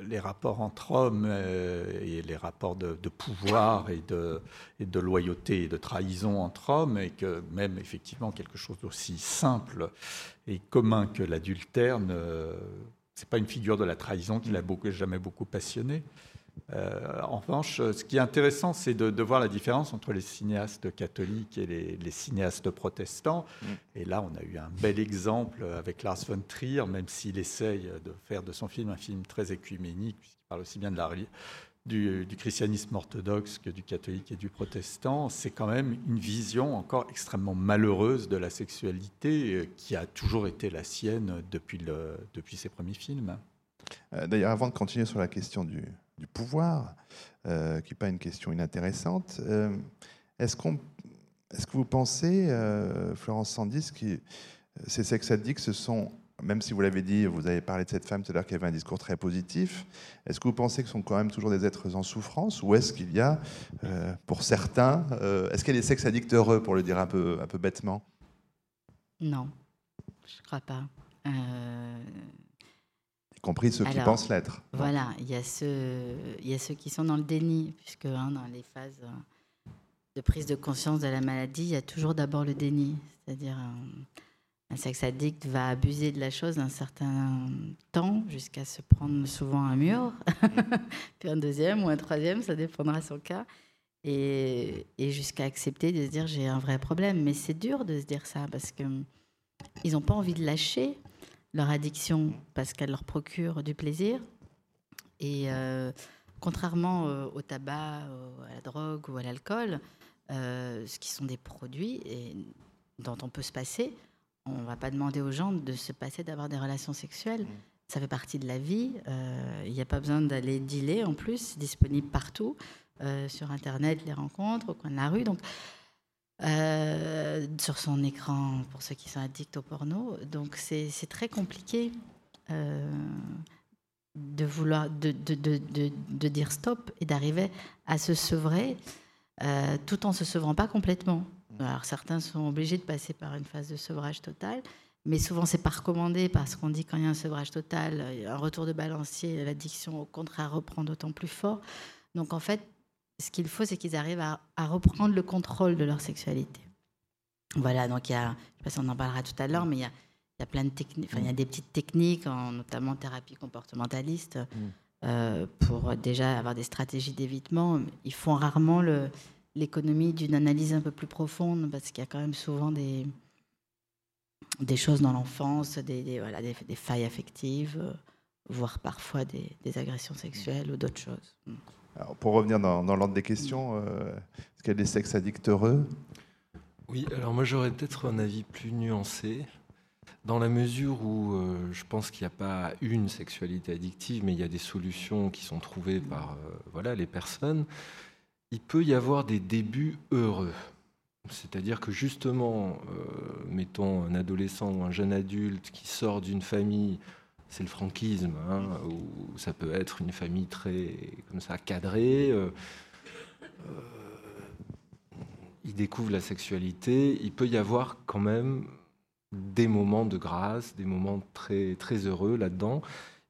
les rapports entre hommes et les rapports de, pouvoir et de, et de loyauté et de trahison entre hommes, et que même effectivement quelque chose d'aussi simple et commun que l'adultère, ce n'est pas une figure de la trahison qui l'a jamais beaucoup passionné. Euh, en revanche, ce qui est intéressant, c'est de, voir la différence entre les cinéastes catholiques et les, cinéastes protestants. Mm. Et là, on a eu un bel exemple avec Lars von Trier, même s'il essaye de faire de son film un film très écuménique, puisqu'il parle aussi bien de la, du, du, christianisme orthodoxe que du catholique et du protestant. C'est quand même une vision encore extrêmement malheureuse de la sexualité euh, qui a toujours été la sienne depuis, le, depuis ses premiers films. Euh, d'ailleurs, avant de continuer sur la question du, du pouvoir, euh, qui n'est pas une question inintéressante. Euh, est-ce, que vous pensez, euh, Florence Sandis, que ces sex addicts, ce sont, même si vous l'avez dit, vous avez parlé de cette femme tout à l'heure qui avait un discours très positif, est-ce que vous pensez que ce sont quand même toujours des êtres en souffrance ou est-ce qu'il y a, pour certains, est-ce qu'il y a des sex addicts heureux, pour le dire un peu bêtement? Non, je ne crois pas compris ceux qui pensent l'être. Voilà, il y, a ceux, il y a ceux qui sont dans le déni, puisque hein, dans les phases euh, de prise de conscience de la maladie, il y a toujours d'abord le déni. C'est-à-dire, un, sexe addict va abuser de la chose un certain temps, jusqu'à se prendre souvent un mur, [laughs] puis un deuxième ou un troisième, ça dépendra de son cas. Et, et jusqu'à accepter de se dire j'ai un vrai problème. Mais c'est dur de se dire ça parce que ils n'ont pas envie de lâcher leur addiction parce qu'elle leur procure du plaisir. Et euh, contrairement euh, au tabac, à la drogue ou à l'alcool, euh, ce qui sont des produits et dont on peut se passer, on ne va pas demander aux gens de se passer d'avoir des relations sexuelles. Ça fait partie de la vie. Il n'y a pas besoin d'aller dealer en plus, c'est disponible partout, sur Internet, les rencontres, au coin de la rue. Donc, euh, sur son écran pour ceux qui sont addicts au porno. Donc c'est très compliqué euh, de vouloir de, de, de, de, dire stop et d'arriver à se sevrer euh, tout en se sevrant pas complètement. Alors certains sont obligés de passer par une phase de sevrage total, mais souvent c'est pas recommandé parce qu'on dit quand il y a un sevrage total, un retour de balancier, l'addiction au contraire reprend d'autant plus fort. Donc en fait, ce qu'il faut, c'est qu'ils arrivent à, reprendre le contrôle de leur sexualité. Voilà, donc il y a, je ne sais pas si on en parlera tout à l'heure, mais il y a, il y a plein de techniques, il y a des petites techniques, en, notamment thérapie comportementaliste, mm. euh, pour déjà avoir des stratégies d'évitement. Ils font rarement l'économie d'une analyse un peu plus profonde, parce qu'il y a quand même souvent des, des choses dans l'enfance, des, voilà, des, failles affectives, euh, voire parfois des, agressions sexuelles ou d'autres choses. Pour revenir dans, l'ordre des questions, euh, est-ce qu'il y a des sexes addicts heureux? Oui, alors moi j'aurais peut-être un avis plus nuancé. Dans la mesure où je pense qu'il n'y a pas une sexualité addictive, mais il y a des solutions qui sont trouvées par voilà, les personnes il peut y avoir des débuts heureux. C'est-à-dire que justement, euh, mettons un adolescent ou un jeune adulte qui sort d'une famille, c'est le franquisme, hein, ou ça peut être une famille très comme ça cadrée. Euh, euh, il découvre la sexualité. Il peut y avoir quand même des moments de grâce, des moments très très heureux là-dedans.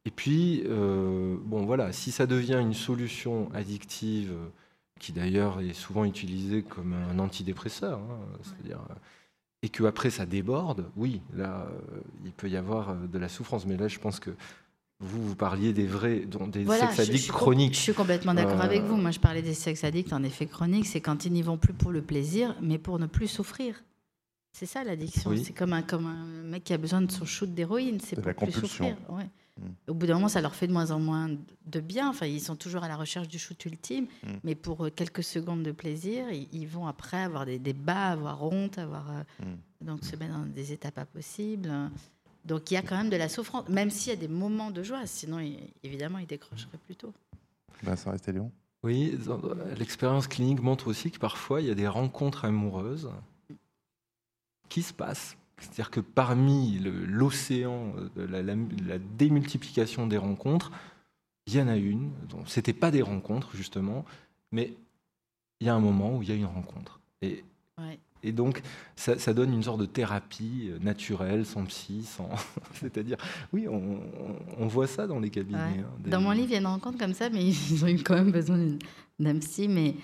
Et puis, bon voilà, si ça devient une solution addictive qui d'ailleurs est souvent utilisé comme un antidépresseur, hein, c'est-à-dire et que après ça déborde, oui, là euh, il peut y avoir euh, de la souffrance, mais là je pense que vous, vous parliez des vrais, des sex addicts chroniques. Je suis complètement d'accord euh, avec vous. Moi, je parlais des sex addicts en effet chronique. C'est quand ils n'y vont plus pour le plaisir, mais pour ne plus souffrir. C'est ça l'addiction. C'est comme un, comme un mec qui a besoin de son shoot d'héroïne. C'est pour plus souffrir. Ouais. Mm. Au bout d'un moment, ça leur fait de moins en moins de bien. Enfin, ils sont toujours à la recherche du shoot ultime, mm. mais pour euh, quelques secondes de plaisir, ils, vont après avoir des débats, avoir honte, avoir euh, mm. donc se mettre dans des états pas possibles. Donc il y a quand même de la souffrance, même s'il y a des moments de joie. Sinon, évidemment, ils décrocheraient plus tôt. Vincent Léon Oui, l'expérience clinique montre aussi que parfois il y a des rencontres amoureuses qui se passent c'est-à-dire que parmi l'océan de la, démultiplication des rencontres, il y en a une. Ce n'était pas des rencontres, justement, mais il y a un moment où il y a une rencontre. Et, et donc, ça, donne une sorte de thérapie euh, naturelle, sans psy, sans. [laughs] C'est-à-dire, oui, on, voit ça dans les cabinets. Hein, dans mon livre, il y a une rencontre comme ça, mais [laughs] ils ont eu quand même besoin d'un psy. Mais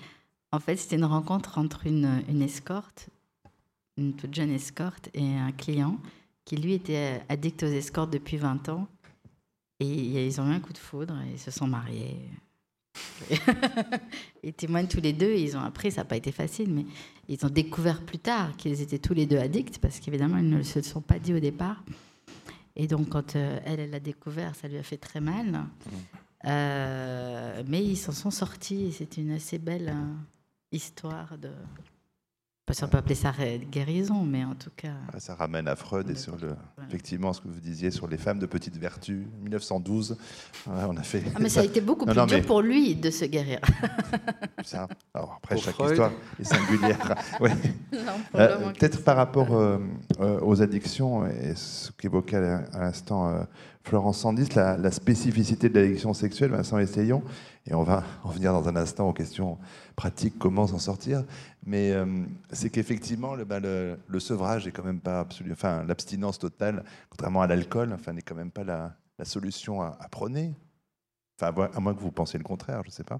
en fait, c'était une rencontre entre une, une escorte une toute jeune escorte et un client qui, lui, était addict aux escortes depuis 20 ans. Et ils ont eu un coup de foudre et ils se sont mariés. [laughs] ils témoignent tous les deux et ils ont appris, ça n'a pas été facile, mais ils ont découvert plus tard qu'ils étaient tous les deux addicts parce qu'évidemment, ils ne se sont pas dit au départ. Et donc, quand euh, elle, elle l'a découvert, ça lui a fait très mal. Euh, mais ils s'en sont sortis c'est une assez belle euh, histoire de, on peut appeler ça guérison, mais en tout cas. Ça ramène à Freud et sur le, effectivement ce que vous disiez sur les femmes de petite vertu, 1912. on a fait. Ah, mais ça a été beaucoup [laughs] plus dur pour lui de se guérir. Ça. Alors après, chaque histoire est singulière. [laughs] [laughs] Euh, peut-être par rapport euh, euh, aux addictions et ce qu'évoquait à l'instant Florence Sandis, la, spécificité de l'addiction sexuelle, Vincent Essayons, et on va [laughs] en venir dans un instant aux questions pratiques, comment s'en sortir, mais euh, c'est qu'effectivement, le, bah, le, sevrage est quand même pas absolu, enfin l'abstinence totale, contrairement à l'alcool, enfin n'est quand même pas la, solution à, prôner. Enfin, à moins que vous pensiez le contraire, je ne sais pas.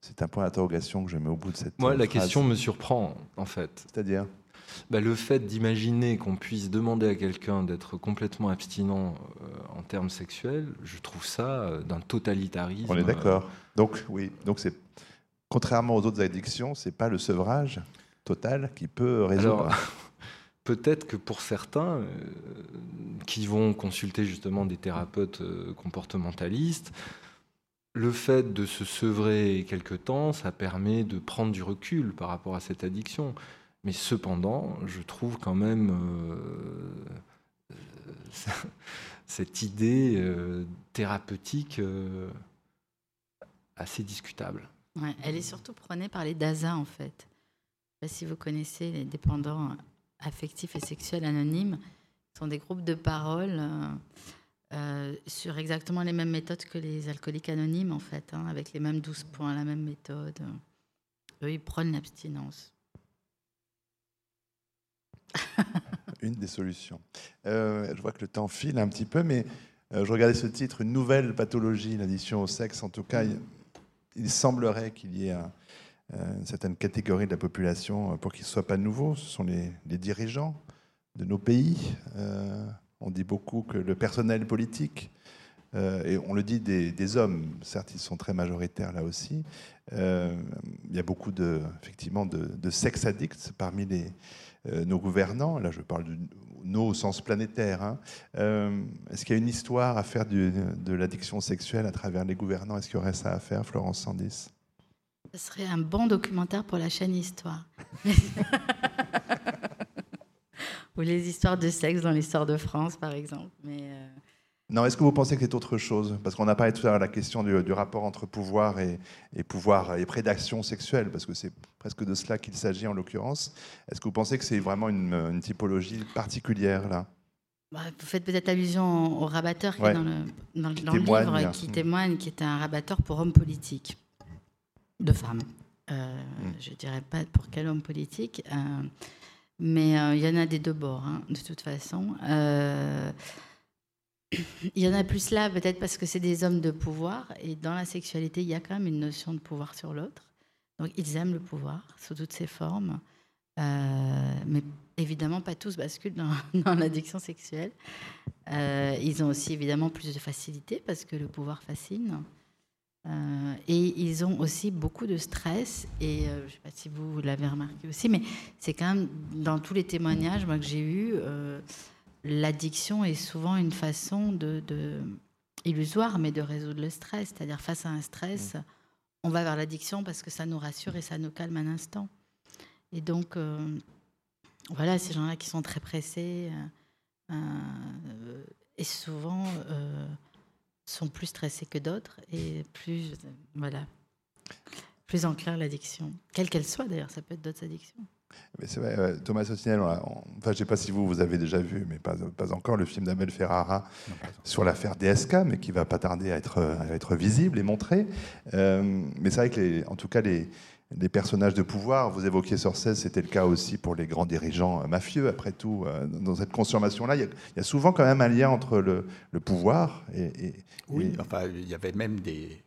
C'est un point d'interrogation que je mets au bout de cette. Moi, la question me surprend, en fait. C'est-à-dire? Bah, le fait d'imaginer qu'on puisse demander à quelqu'un d'être complètement abstinent euh, en termes sexuels, je trouve ça euh, d'un totalitarisme. On est d'accord. Donc oui, donc c'est contrairement aux autres addictions, c'est pas le sevrage total qui peut résoudre. [laughs] Peut-être que pour certains euh, qui vont consulter justement des thérapeutes comportementalistes, le fait de se sevrer quelque temps, ça permet de prendre du recul par rapport à cette addiction. Mais cependant, je trouve quand même euh, euh, [laughs] cette idée euh, thérapeutique assez discutable. elle est surtout prônée par les DASA, en fait. si vous connaissez les dépendants affectifs et sexuels anonymes, ce sont des groupes de parole sur exactement les mêmes méthodes que les alcooliques anonymes, en fait, hein, avec les mêmes 12 points, la même méthode. Eux, ils prônent l'abstinence. [laughs] Une des solutions. Euh, je vois que le temps file un petit peu, mais euh, je regardais ce titre, Une nouvelle pathologie, l'addition au sexe. En tout cas, il, semblerait qu'il y ait euh, une certaine catégorie de la population, pour qu'il ne soit pas nouveau, ce sont les, dirigeants de nos pays. on dit beaucoup que le personnel politique et on le dit des, hommes, certes ils sont très majoritaires là aussi, il y a beaucoup de, effectivement de, sex addicts parmi les, nos gouvernants, là je parle de nos au sens planétaire. Hein. Est-ce qu'il y a une histoire à faire de l'addiction sexuelle à travers les gouvernants? Est-ce qu'il y aurait ça à faire, Florence Sandis? Ce serait un bon documentaire pour la chaîne Histoire. [laughs] Ou les histoires de sexe dans l'histoire de France, par exemple. Mais euh, Non, est-ce que vous pensez que c'est autre chose? Parce qu'on n'a pas tout à l'heure la question du, rapport entre pouvoir et, pouvoir et prédation sexuelle, parce que c'est presque de cela qu'il s'agit en l'occurrence. Est-ce que vous pensez que c'est vraiment une, typologie particulière là? Bah, vous faites peut-être allusion au rabatteur qui est dans le, dans, le livre, qui témoigne, qui est un rabatteur pour hommes politiques, de femmes. Euh, mm. Je ne dirais pas pour quel homme politique. Euh, mais euh, il y en a des deux bords, hein, de toute façon. Euh, [coughs] il y en a plus là, peut-être parce que c'est des hommes de pouvoir. Et dans la sexualité, il y a quand même une notion de pouvoir sur l'autre. Donc ils aiment le pouvoir sous toutes ses formes. Euh, mais évidemment, pas tous basculent dans, [laughs] l'addiction sexuelle. ils ont aussi évidemment plus de facilité parce que le pouvoir fascine. Euh, et ils ont aussi beaucoup de stress. Et euh, je ne sais pas si vous l'avez remarqué aussi, mais c'est quand même dans tous les témoignages moi, que j'ai eus, euh, l'addiction est souvent une façon de, illusoire, mais de résoudre le stress. C'est-à-dire face à un stress, on va vers l'addiction parce que ça nous rassure et ça nous calme un instant. Et donc, voilà, ces gens-là qui sont très pressés et souvent sont plus stressés que d'autres et plus, voilà, plus en clair l'addiction, quelle qu'elle soit d'ailleurs, ça peut être d'autres addictions. C'est vrai, Thomas Sotinel, enfin, je ne sais pas si vous, vous avez déjà vu, mais pas, pas encore, le film d'Abel Ferrara sur l'affaire DSK, mais qui va pas tarder à être, à être visible et montré. Euh, mais c'est vrai que, les, en tout cas, les, personnages de pouvoir. Vous évoquiez Sorcès, c'était le cas aussi pour les grands dirigeants mafieux. Après tout, euh, dans cette consommation-là, il, y, a souvent quand même un lien entre le, pouvoir et, Oui, enfin, il y avait même des,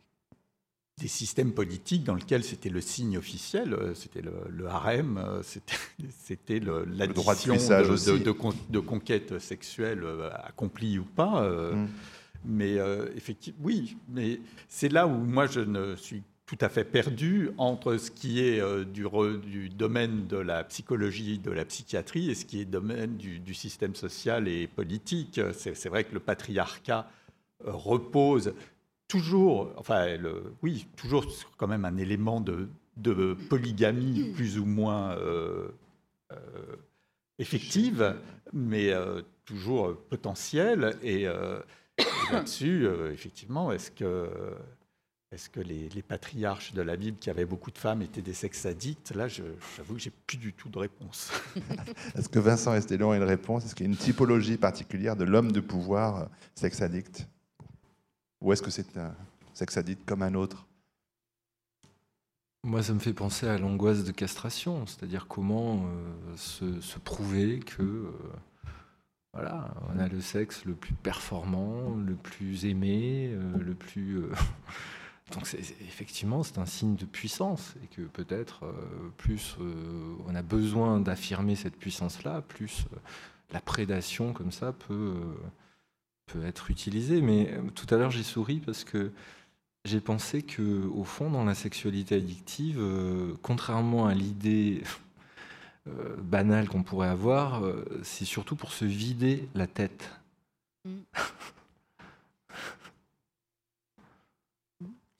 des systèmes politiques dans lesquels c'était le signe officiel, euh, c'était le, harem, euh, c'était [laughs] l'addition de, de, de, conquête sexuelle accomplie ou pas. Mm. Mais effectivement, oui, mais c'est là où moi je ne suis tout à fait perdu entre ce qui est euh, du, du, domaine de la psychologie, de la psychiatrie, et ce qui est domaine du, système social et politique. C'est vrai que le patriarcat euh, repose toujours, enfin, oui, toujours quand même un élément de, polygamie plus ou moins euh, effective, mais toujours potentielle. Et, là-dessus, effectivement, est-ce que les, patriarches de la Bible qui avaient beaucoup de femmes étaient des sex addicts Là, j'avoue que j'ai plus du tout de réponse. [laughs] Est-ce que Vincent Estelon a une réponse? Est-ce qu'il y a une typologie particulière de l'homme de pouvoir euh, sex addict Ou est-ce que c'est un sex addict comme un autre? Moi, ça me fait penser à l'angoisse de castration, c'est-à-dire comment euh, se, prouver que euh, voilà, on a le sexe le plus performant, le plus aimé, le plus [laughs] Donc effectivement, c'est un signe de puissance et que peut-être euh, plus euh, on a besoin d'affirmer cette puissance-là, plus euh, la prédation comme ça peut, peut être utilisée. Mais tout à l'heure, j'ai souri parce que j'ai pensé que au fond, dans la sexualité addictive, contrairement à l'idée banale qu'on pourrait avoir, c'est surtout pour se vider la tête. Mm.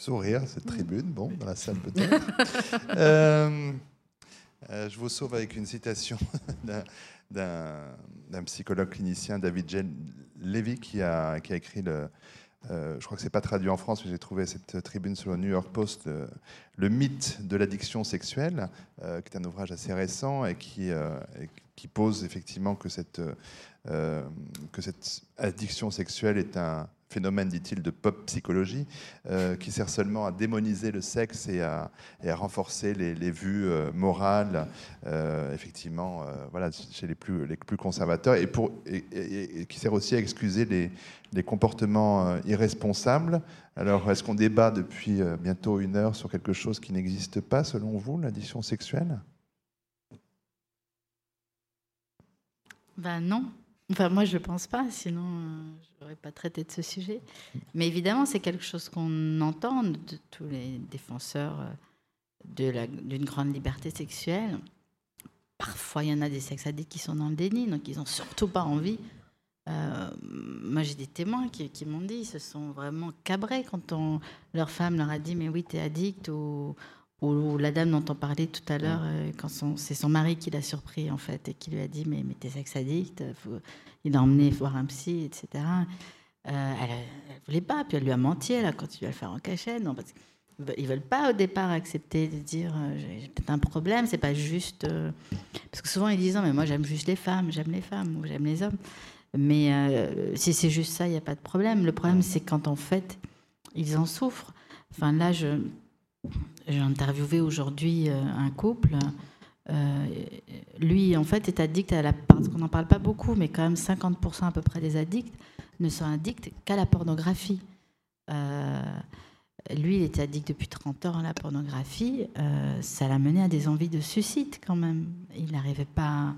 sourire, cette tribune, bon, dans la salle peut-être. [laughs] Euh, euh, je vous sauve avec une citation [laughs] d'un psychologue clinicien, David J. Levy, qui a, écrit. Euh, je crois que c'est pas traduit en France, mais j'ai trouvé cette tribune sur le New York Post, le mythe de l'addiction sexuelle, qui est un ouvrage assez récent et qui, pose effectivement que cette addiction sexuelle est un, phénomène, dit-il, de pop psychologie, euh, qui sert seulement à démoniser le sexe et à, renforcer les, vues euh, morales, euh, effectivement, voilà, chez les plus, conservateurs, et, pour, qui sert aussi à excuser les, les comportements irresponsables. Alors, est-ce qu'on débat depuis bientôt une heure sur quelque chose qui n'existe pas, selon vous, l'addition sexuelle? Ben non. Enfin, moi, je ne pense pas, sinon euh, je n'aurais pas traité de ce sujet. Mais évidemment, c'est quelque chose qu'on entend de tous les défenseurs euh, d'une grande liberté sexuelle. Parfois, il y en a des sex addicts qui sont dans le déni, donc ils n'ont surtout pas envie. Euh, moi, j'ai des témoins qui, m'ont dit, ils se sont vraiment cabrés quand leur femme leur a dit, mais oui, tu es addict, ou, la dame dont on parlait tout à l'heure, euh, quand c'est son mari qui l'a surpris, en fait, et qui lui a dit, mais, mais t'es sex addict, il l'a emmené voir un psy, etc. Euh, elle, ne voulait pas, puis elle lui a menti, elle a continué à le faire en cachette. Non, parce ils veulent pas au départ accepter de dire euh, j'ai peut-être un problème, c'est pas juste parce que souvent ils disent non mais moi j'aime juste les femmes, j'aime les femmes ou j'aime les hommes. Mais euh, si c'est juste ça, il n'y a pas de problème. Le problème c'est quand en fait ils en souffrent. Enfin là je j'ai interviewé aujourd'hui un couple. lui en fait est addict à la parce qu'on n'en parle pas beaucoup, mais quand même 50% à peu près des addicts ne sont addicts qu'à la pornographie. Euh, lui, il était addict depuis 30 ans à la pornographie. Euh, ça l'a mené à des envies de suicide quand même. Il n'arrivait pas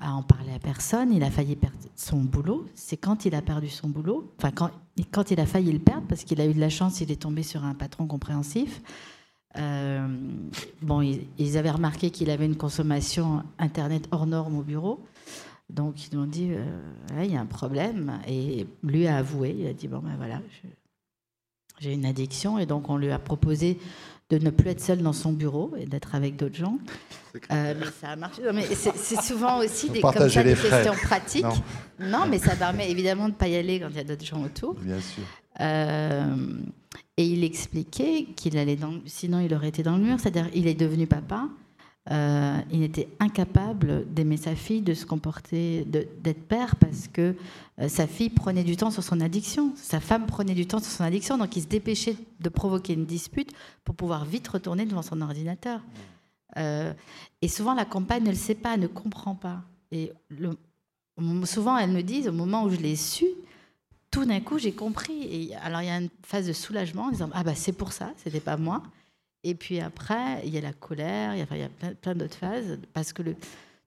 en parler à personne. Il a failli perdre son boulot. C'est quand il a perdu son boulot, enfin quand, quand il a failli le perdre, parce qu'il a eu de la chance, il est tombé sur un patron compréhensif. Euh, bon, ils, avaient remarqué qu'il avait une consommation Internet hors norme au bureau. Donc ils ont dit, euh, il y a un problème. Et lui a avoué, il a dit, bon ben voilà, j'ai une addiction et donc on lui a proposé de ne plus être seul dans son bureau et d'être avec d'autres gens. Euh, mais ça a marché. c'est souvent aussi des, comme ça, des questions pratiques. Non. mais ça permet évidemment de ne pas y aller quand il y a d'autres gens autour. Bien sûr. Euh, et il expliquait qu'il allait dans, sinon il aurait été dans le mur. C'est-à-dire, il est devenu papa. Euh, il était incapable d'aimer sa fille, de se comporter, d'être père, parce que euh, sa fille prenait du temps sur son addiction, sa femme prenait du temps sur son addiction, donc il se dépêchait de provoquer une dispute pour pouvoir vite retourner devant son ordinateur. Euh, et souvent, la compagne ne le sait pas, ne comprend pas. Et souvent, elles me disent, au moment où je l'ai su, tout d'un coup, j'ai compris. Et alors, il y a une phase de soulagement en disant, ah bah c'est pour ça, c'était pas moi. Et puis après, il y a la colère, il y a, plein, d'autres phases, parce que le,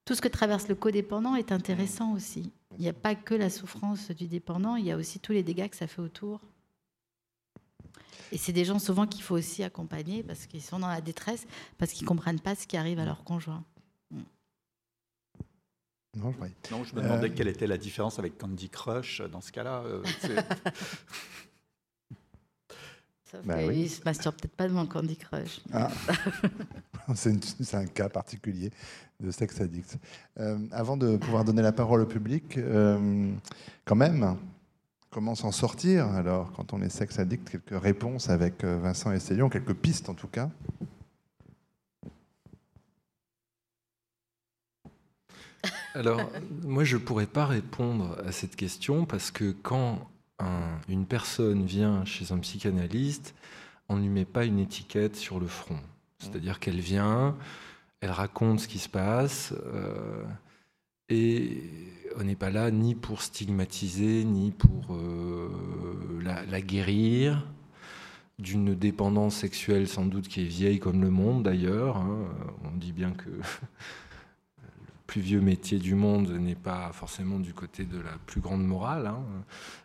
tout ce que traverse le codépendant est intéressant aussi. Il n'y a pas que la souffrance du dépendant, il y a aussi tous les dégâts que ça fait autour. Et c'est des gens souvent qu'il faut aussi accompagner parce qu'ils sont dans la détresse, parce qu'ils ne comprennent pas ce qui arrive à leur conjoint. Non, je, me demandais euh, quelle était la différence avec Candy Crush dans ce cas-là. [laughs] Sauf bah se masturbe peut-être pas devant Candy Crush. Ah. [laughs] c'est un cas particulier de sex addict. Euh, avant de pouvoir donner la parole au public, euh, quand même, comment s'en sortir alors quand on est sex addict? Quelques réponses avec euh, Vincent Essayons, quelques pistes en tout cas. Alors, moi, je ne pourrais pas répondre à cette question parce que quand une personne vient chez un psychanalyste, on ne lui met pas une étiquette sur le front. C'est-à-dire qu'elle vient, elle raconte ce qui se passe, euh, et on n'est pas là ni pour stigmatiser, ni pour euh, la, guérir d'une dépendance sexuelle sans doute qui est vieille comme le monde d'ailleurs. Hein. On dit bien que [laughs] plus vieux métier du monde n'est pas forcément du côté de la plus grande morale. Hein.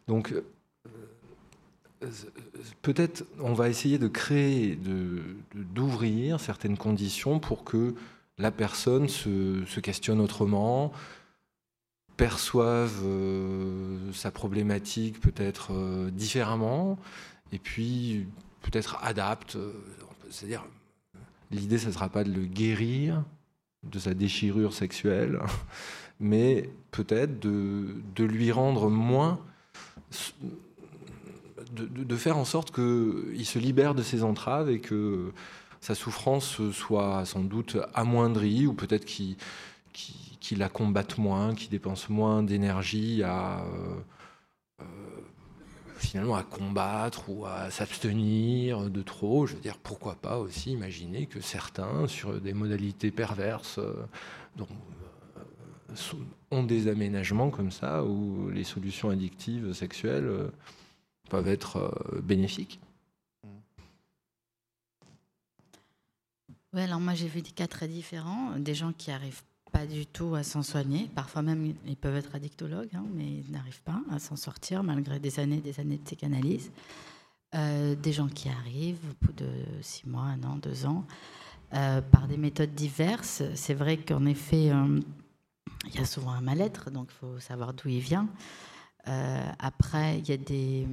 Donc, euh, peut-être on va essayer de créer, d'ouvrir certaines conditions pour que la personne se, questionne autrement, perçoive euh, sa problématique peut-être euh, différemment, et puis peut-être adapte. C'est-à-dire, l'idée, ce ne sera pas de le guérir, de sa déchirure sexuelle, [laughs] mais peut-être de, lui rendre moins. De, faire en sorte qu'il se libère de ses entraves et que sa souffrance soit sans doute amoindrie, ou peut-être qu'il la combatte moins, qu'il dépense moins d'énergie à. Euh, finalement à combattre ou à s'abstenir de trop. Je veux dire, pourquoi pas aussi imaginer que certains, sur des modalités perverses, euh, euh, ont des aménagements comme ça où les solutions addictives sexuelles euh, peuvent être bénéfiques. Oui, alors moi j'ai vu des cas très différents, des gens qui arrivent pas du tout à s'en soigner. Parfois même, ils peuvent être addictologues, hein, mais ils n'arrivent pas à s'en sortir malgré des années des années de psychanalyse. Euh, des gens qui arrivent au bout de six mois, un an, deux ans, euh, par des méthodes diverses. C'est vrai qu'en effet, euh, il y a souvent un mal-être, donc il faut savoir d'où il vient. après, il y a des...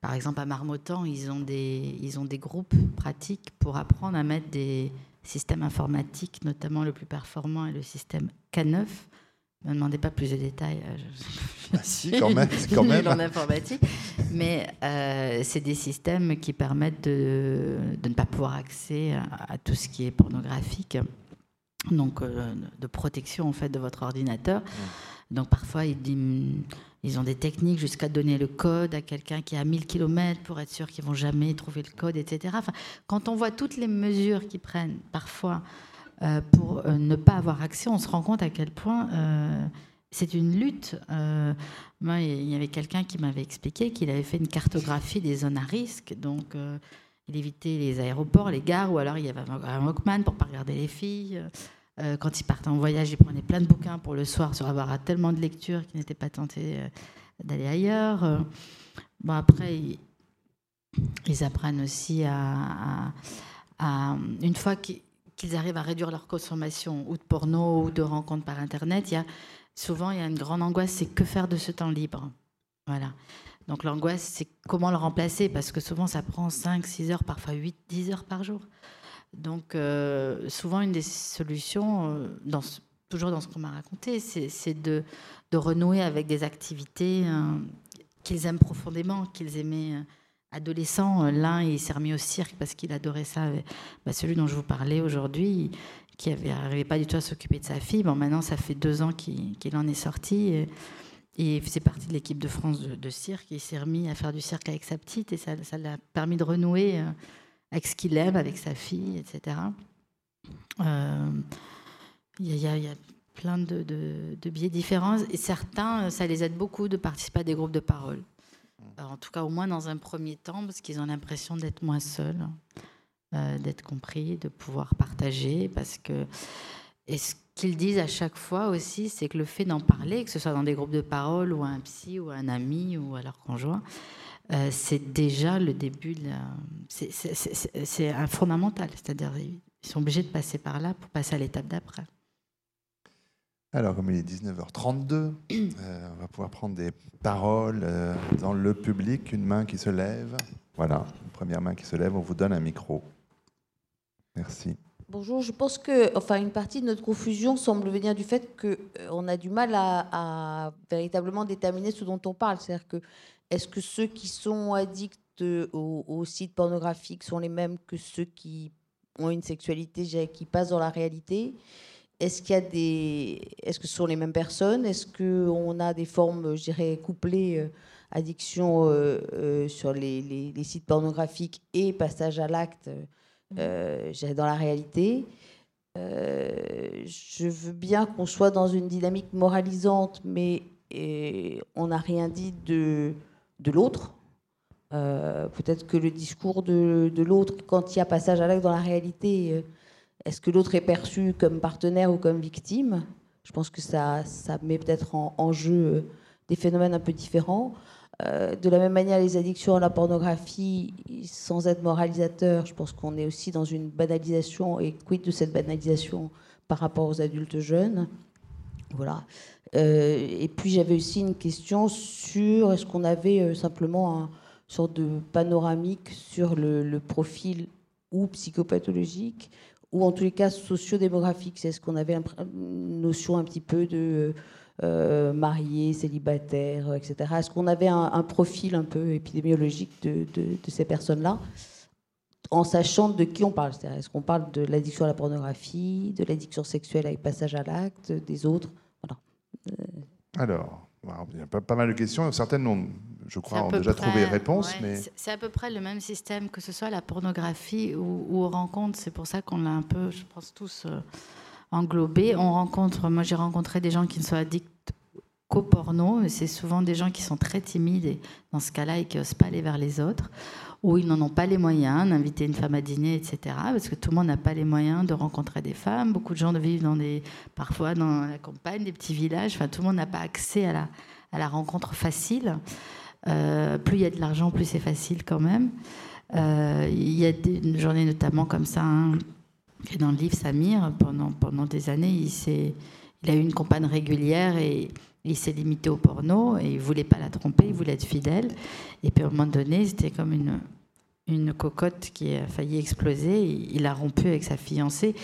Par exemple, à Marmottan, ils ont, des, ils ont des groupes pratiques pour apprendre à mettre des systèmes informatiques, notamment le plus performant est le système K9. Ne me demandez pas plus de détails. Je, ah, si, quand même, quand même. en informatique. Mais euh, c'est des systèmes qui permettent de, de, ne pas pouvoir accéder à, tout ce qui est pornographique. Donc, euh, de protection en fait de votre ordinateur. Donc, parfois, ils, ils ont des techniques jusqu'à donner le code à quelqu'un qui est à 1000 km pour être sûr qu'ils vont jamais trouver le code, etc. Quand on voit toutes les mesures qu'ils prennent, parfois euh, pour euh, ne pas avoir accès, on se rend compte à quel point euh, c'est une lutte. moi, il y avait quelqu'un qui m'avait expliqué qu'il avait fait une cartographie des zones à risque, donc il évitait les aéroports, les gares, ou alors il y avait un Walkman pour pas regarder les filles. Quand il partait en voyage, il prenait plein de bouquins pour le soir sur avoir tellement de lectures qu'il n'était pas tenté d'aller ailleurs. Bon, après, ils, apprennent aussi à, à une fois qu'ils qu'ils arrivent à réduire leur consommation ou de porno ou de rencontres par Internet, y a, souvent il y a une grande angoisse, c'est que faire de ce temps libre? Voilà. Donc l'angoisse, c'est comment le remplacer, parce que souvent ça prend 5, 6 heures, parfois 8, 10 heures par jour. Donc euh, souvent une des solutions, euh, toujours dans ce qu'on m'a raconté, c'est de, renouer avec des activités hein, qu'ils aiment profondément, qu'ils aimaient adolescent, euh, l'un il s'est remis au cirque parce qu'il adorait ça. Bah, celui dont je vous parlais aujourd'hui, qui n'arrivait pas du tout à s'occuper de sa fille, bon, maintenant ça fait deux ans qu'il en est sorti. Et, il faisait partie de l'équipe de France de, cirque. Il s'est remis à faire du cirque avec sa petite et ça l'a permis de renouer euh, avec ce qu'il aime, avec sa fille, etc. Euh, il y, a plein de, biais différents et certains, ça les aide beaucoup de participer à des groupes de parole en tout cas au moins dans un premier temps, parce qu'ils ont l'impression d'être moins seuls, euh, d'être compris, de pouvoir partager, parce que et ce qu'ils disent à chaque fois aussi, c'est que le fait d'en parler, que ce soit dans des groupes de parole ou à un psy ou à un ami ou à leur conjoint, euh, c'est déjà le début de la... C'est un fondamental, c'est-à-dire ils sont obligés de passer par là pour passer à l'étape d'après. Alors, comme il est 19h32, euh, on va pouvoir prendre des paroles euh, dans le public. Une main qui se lève. Voilà, une première main qui se lève. On vous donne un micro. Merci. Bonjour, je pense que enfin, une partie de notre confusion semble venir du fait qu'on euh, a du mal à, véritablement déterminer ce dont on parle. C'est-à-dire que est-ce que ceux qui sont addicts aux, sites pornographiques sont les mêmes que ceux qui ont une sexualité qui passe dans la réalité? Est-ce qu'il y a des, est-ce que ce sont les mêmes personnes? Est-ce qu'on a des formes, je dirais, couplées, euh, addiction euh, euh, sur les, sites pornographiques et passage à l'acte, dans la réalité? Je veux bien qu'on soit dans une dynamique moralisante, mais on n'a rien dit de, de l'autre. Peut-être que le discours de, l'autre, quand il y a passage à l'acte dans la réalité, est-ce que l'autre est perçu comme partenaire ou comme victime? Je pense que ça, ça met peut-être en, jeu euh, des phénomènes un peu différents. Euh, de la même manière, les addictions à la pornographie, sans être moralisateur, je pense qu'on est aussi dans une banalisation. Et quid de cette banalisation par rapport aux adultes jeunes? Voilà. Euh, et puis j'avais aussi une question sur est-ce qu'on avait simplement une sorte de panoramique sur le, le profil ou psychopathologique ou en tous les cas sociodémographique? C'est ce qu'on avait une notion un petit peu de euh, marié, célibataire, etc. Est-ce qu'on avait un, profil un peu épidémiologique de, ces personnes-là? En sachant de qui on parle Est-ce qu'on parle de l'addiction à la pornographie, de l'addiction sexuelle avec passage à l'acte, des autres? Voilà. Euh. Alors, il y a pas, mal de questions. Certaines ont je crois, ont déjà trouvé réponse. mais... C'est à peu près le même système, que ce soit la pornographie ou, ou aux rencontres. C'est pour ça qu'on l'a un peu, je pense, tous euh, englobé. On rencontre, moi j'ai rencontré des gens qui ne sont addicts qu'au c'est souvent des gens qui sont très timides et dans ce cas-là, ils n'osent pas aller vers les autres. où ils n'en ont pas les moyens d'inviter une femme à dîner, etc. Parce que tout le monde n'a pas les moyens de rencontrer des femmes. Beaucoup de gens vivent dans des, parfois dans la campagne, des petits villages. Enfin, tout le monde n'a pas accès à la, à la rencontre facile. Euh, plus il y a de l'argent, plus c'est facile quand même. Euh, il y a des journées notamment comme ça, dans le livre Samir, pendant, pendant des années, il, il a eu une compagne régulière et il s'est limité au porno et il voulait pas la tromper, il voulait être fidèle. Et puis à un moment donné, c'était comme une, une cocotte qui a failli exploser. Il a rompu avec sa fiancée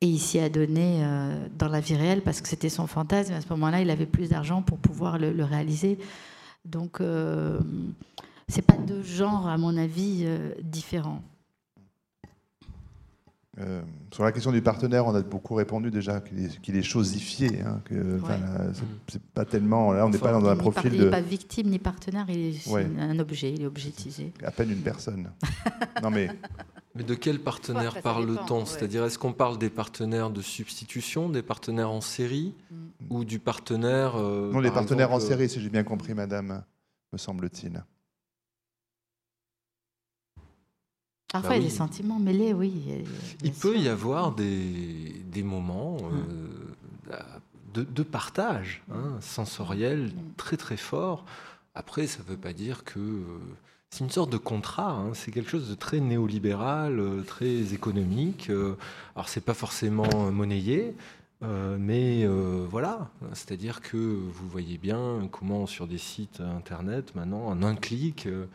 et il s'y a donné euh, dans la vie réelle parce que c'était son fantasme. À ce moment-là, il avait plus d'argent pour pouvoir le, réaliser. Donc, euh, c'est pas deux genres, à mon avis, euh, différents. Euh, sur la question du partenaire, on a beaucoup répondu déjà qu'il est, chosifié. Hein, que, c'est pas tellement. Là, on n'est pas dans un profil de. Il n'est pas victime ni partenaire, il est un objet, il est objetisé. À peine une personne. non mais. [laughs] Mais de quel partenaire parle-t-on C'est-à-dire, est-ce qu'on parle des partenaires de substitution, des partenaires en série, mm. ou du partenaire euh, Non, les partenaires en série, si j'ai bien compris, madame, me semble-t-il. Parfois, bah il y a des sentiments mêlés, oui. Il peut y avoir des, des moments euh, de, partage hein, sensoriel très très fort. Après, ça ne veut pas dire que euh, c'est une sorte de contrat. Hein. c'est quelque chose de très néolibéral, euh, très économique. alors, c'est pas forcément monnayé. mais voilà, c'est-à-dire que vous voyez bien comment sur des sites internet, maintenant, en un clic, euh,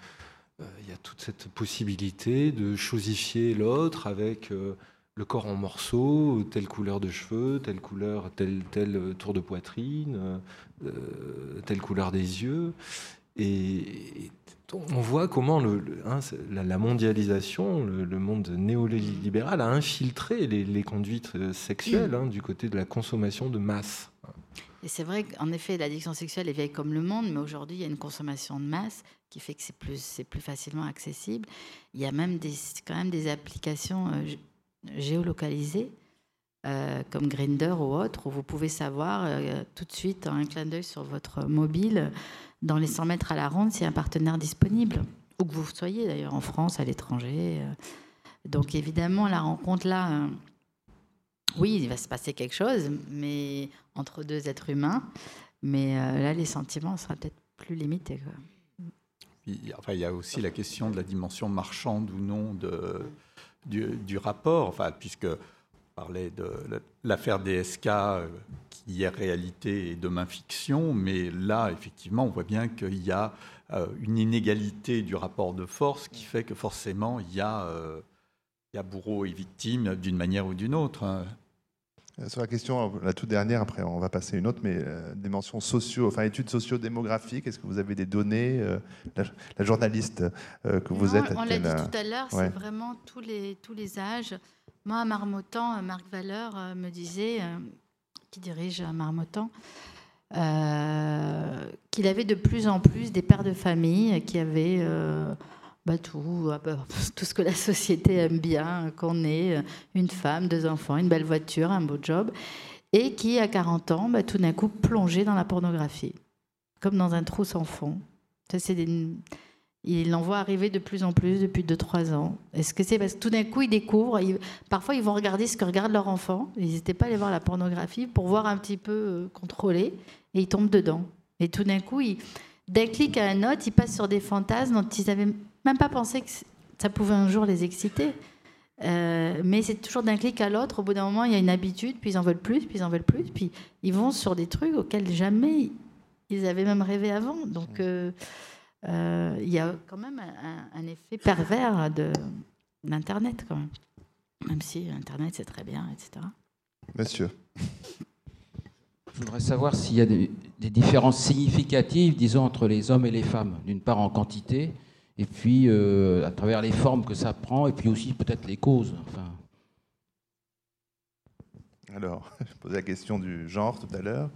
il y a toute cette possibilité de chosifier l'autre avec euh, le corps en morceaux, telle couleur de cheveux, telle couleur, tel, tel euh, tour de poitrine, telle couleur des yeux. Et, on voit comment le, hein, la, mondialisation, le, monde néolibéral a infiltré les, conduites sexuelles hein, du côté de la consommation de masse. Et c'est vrai qu'en effet, l'addiction sexuelle est vieille comme le monde, mais aujourd'hui, il y a une consommation de masse qui fait que c'est plus, c'est plus facilement accessible. Il y a même des, quand même des applications euh, géolocalisées, euh, comme Grinder ou autre, où vous pouvez savoir euh, tout de suite, en un clin d'œil sur votre mobile, dans les 100 mètres à la ronde, s'il y a un partenaire disponible, où que vous soyez d'ailleurs, en France, à l'étranger. Donc évidemment, la rencontre là oui, il va se passer quelque chose, mais entre deux êtres humains. Mais euh, là, les sentiments seraient peut-être plus limités. Il, enfin, il y a aussi la question de la dimension marchande ou non du, rapport, enfin, puisque on parlait de l'affaire DSK, euh, qui est réalité et demain fiction, mais là, effectivement, on voit bien qu'il y a euh, une inégalité du rapport de force qui fait que forcément, il y a il y a bourreau et victime d'une manière ou d'une autre. Hein. Euh, sur la question, la toute dernière, après on va passer à une autre, mais euh, dimension socio, enfin études socio-démographiques, est-ce que vous avez des données euh, la, journaliste que vous êtes On l'a dit tout à l'heure, c'est vraiment tous les, tous les âges. Moi, à Marmottan, Marc Valeur me disait, qui dirige Marmottan, qu'il avait de plus en plus des pères de famille qui avaient bah, tout, ah, bah, [laughs] tout ce que la société aime bien, qu'on ait euh, une femme, deux enfants, une belle voiture, un beau job, et qui, à 40 ans, bah, tout d'un coup, plongeait dans la pornographie, comme dans un trou sans fond. Il en voit arriver de plus en plus depuis 2-3 ans. Est-ce que c'est parce que tout d'un coup, ils découvrent, parfois ils vont regarder ce que regarde leur enfant, ils n'hésitent pas à aller voir la pornographie pour voir un petit peu euh, contrôler, et ils tombent dedans. Et tout d'un coup, d'un clic à un autre, ils passent sur des fantasmes dont ils avaient même pas pensé que ça pouvait un jour les exciter. Euh, mais c'est toujours d'un clic à l'autre. Au bout d'un moment, il y a une habitude, puis ils en veulent plus, puis ils en veulent plus, puis ils vont sur des trucs auxquels jamais ils avaient même rêvé avant. Donc, euh, euh, il y a quand même un, effet pervers de l'Internet, quand même. Même si Internet, c'est très bien, etc. Monsieur. Je voudrais savoir s'il y a des, des différences significatives, disons, entre les hommes et les femmes. D'une part en quantité, et puis euh, à travers les formes que ça prend, et puis aussi peut-être les causes. Enfin. Alors, [laughs] je posais la question du genre tout à l'heure.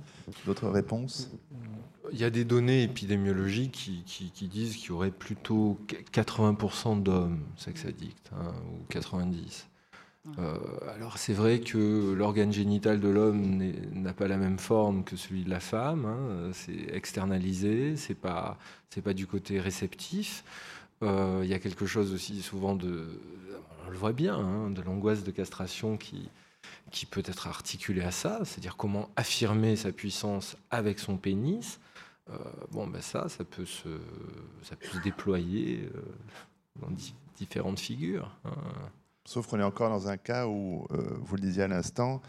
D'autres réponses? Il y a des données épidémiologiques qui, qui, disent qu'il y aurait plutôt 80% d'hommes sex addicts, hein, ou 90%. Euh, alors c'est vrai que l'organe génital de l'homme n'a pas la même forme que celui de la femme. Hein. C'est externalisé, c'est pas c'est pas du côté réceptif. Euh, il y a quelque chose aussi souvent de, on le voit bien, hein, de l'angoisse de castration qui, qui peut être articulée à ça, c'est-à-dire comment affirmer sa puissance avec son pénis. Euh, bon, ben ça, ça peut se, ça peut se déployer euh, dans différentes figures. Hein. Sauf qu'on est encore dans un cas où, vous le disiez à l'instant,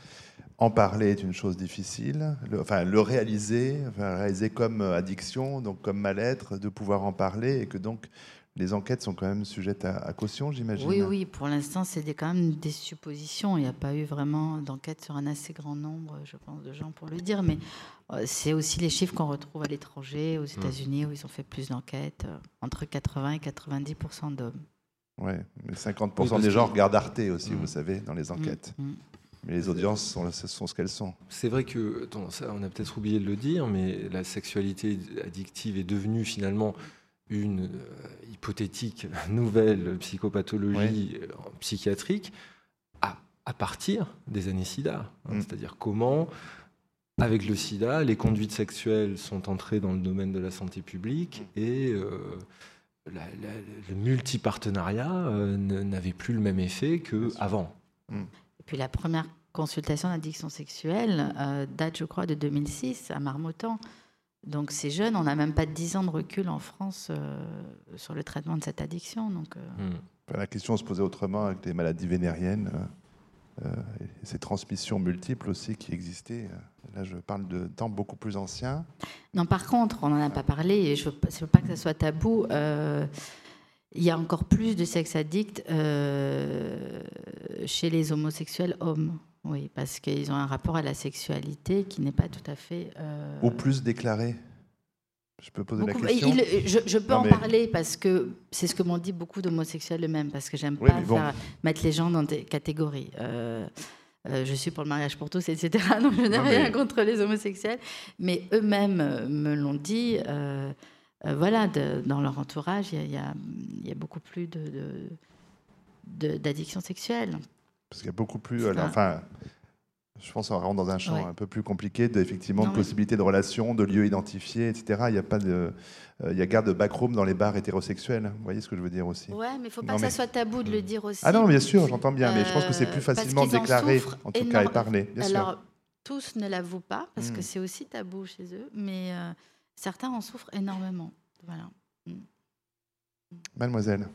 en parler est une chose difficile. Le, enfin, le réaliser, enfin, réaliser comme addiction, donc comme mal-être, de pouvoir en parler, et que donc les enquêtes sont quand même sujettes à, caution, j'imagine. Oui, oui, pour l'instant, c'est quand même des suppositions. Il n'y a pas eu vraiment d'enquête sur un assez grand nombre, je pense, de gens pour le dire. Mais euh, c'est aussi les chiffres qu'on retrouve à l'étranger, aux mmh. États-Unis, où ils ont fait plus d'enquêtes, euh, entre 80 et 90 d'hommes. Oui, mais 50 des gens regardent Arte aussi, mmh. vous savez, dans les enquêtes. Mmh, mais les audiences sont, sont ce qu'elles sont. C'est vrai que, ça, on a peut-être oublié de le dire, mais la sexualité addictive est devenue finalement une euh, hypothétique [laughs] nouvelle psychopathologie euh, psychiatrique à, à, partir des années SIDA. Hein. Mm. C'est-à-dire comment, avec le SIDA, les conduites sexuelles sont entrées dans le domaine de la santé publique mm. et euh, le multipartenariat n'avait plus le même effet qu'avant. Mm. Et puis la première consultation d'addiction sexuelle date, je crois, de 2006 à Marmottan. Donc c'est jeune, on n'a même pas 10 ans de recul en France euh, sur le traitement de cette addiction. Donc, euh. hmm. La question se posait autrement avec les maladies vénériennes, euh, et ces transmissions multiples aussi qui existaient. Là, je parle de temps beaucoup plus anciens. Non, par contre, on n'en a pas parlé, et je ne veux, pas que ça soit tabou. il y a encore plus de sexe addicts chez les homosexuels hommes. Oui, parce qu'ils ont un rapport à la sexualité qui n'est pas tout à fait. Euh... Ou plus déclaré Je peux poser la question Je, peux en parler parce que c'est ce que m'ont dit beaucoup d'homosexuels eux-mêmes, parce que j'aime pas mettre les gens dans des catégories. Euh, euh, je suis pour le mariage pour tous, etc. [laughs] Donc je n'ai rien contre les homosexuels. Mais eux-mêmes euh, me l'ont dit. voilà, dans leur entourage, il y, a beaucoup plus d'addiction de, sexuelle. Parce qu'il y a beaucoup plus. Euh, enfin, je pense qu'on rentre dans un champ un peu plus compliqué de, effectivement, de possibilités de relations, de lieux identifiés, etc. Il n'y a pas de. Euh, il y a garde de backroom dans les bars hétérosexuels. Vous voyez ce que je veux dire aussi? Ouais, mais il ne faut pas que ça soit tabou de le dire aussi. Ah non, bien sûr, j'entends bien, mais je pense que c'est plus euh, facilement déclaré, en, tout cas, et parlé. Bien Alors, tous ne l'avouent pas, parce que hmm. c'est aussi tabou chez eux, mais certains en souffrent énormément. Voilà. Hmm. Mademoiselle.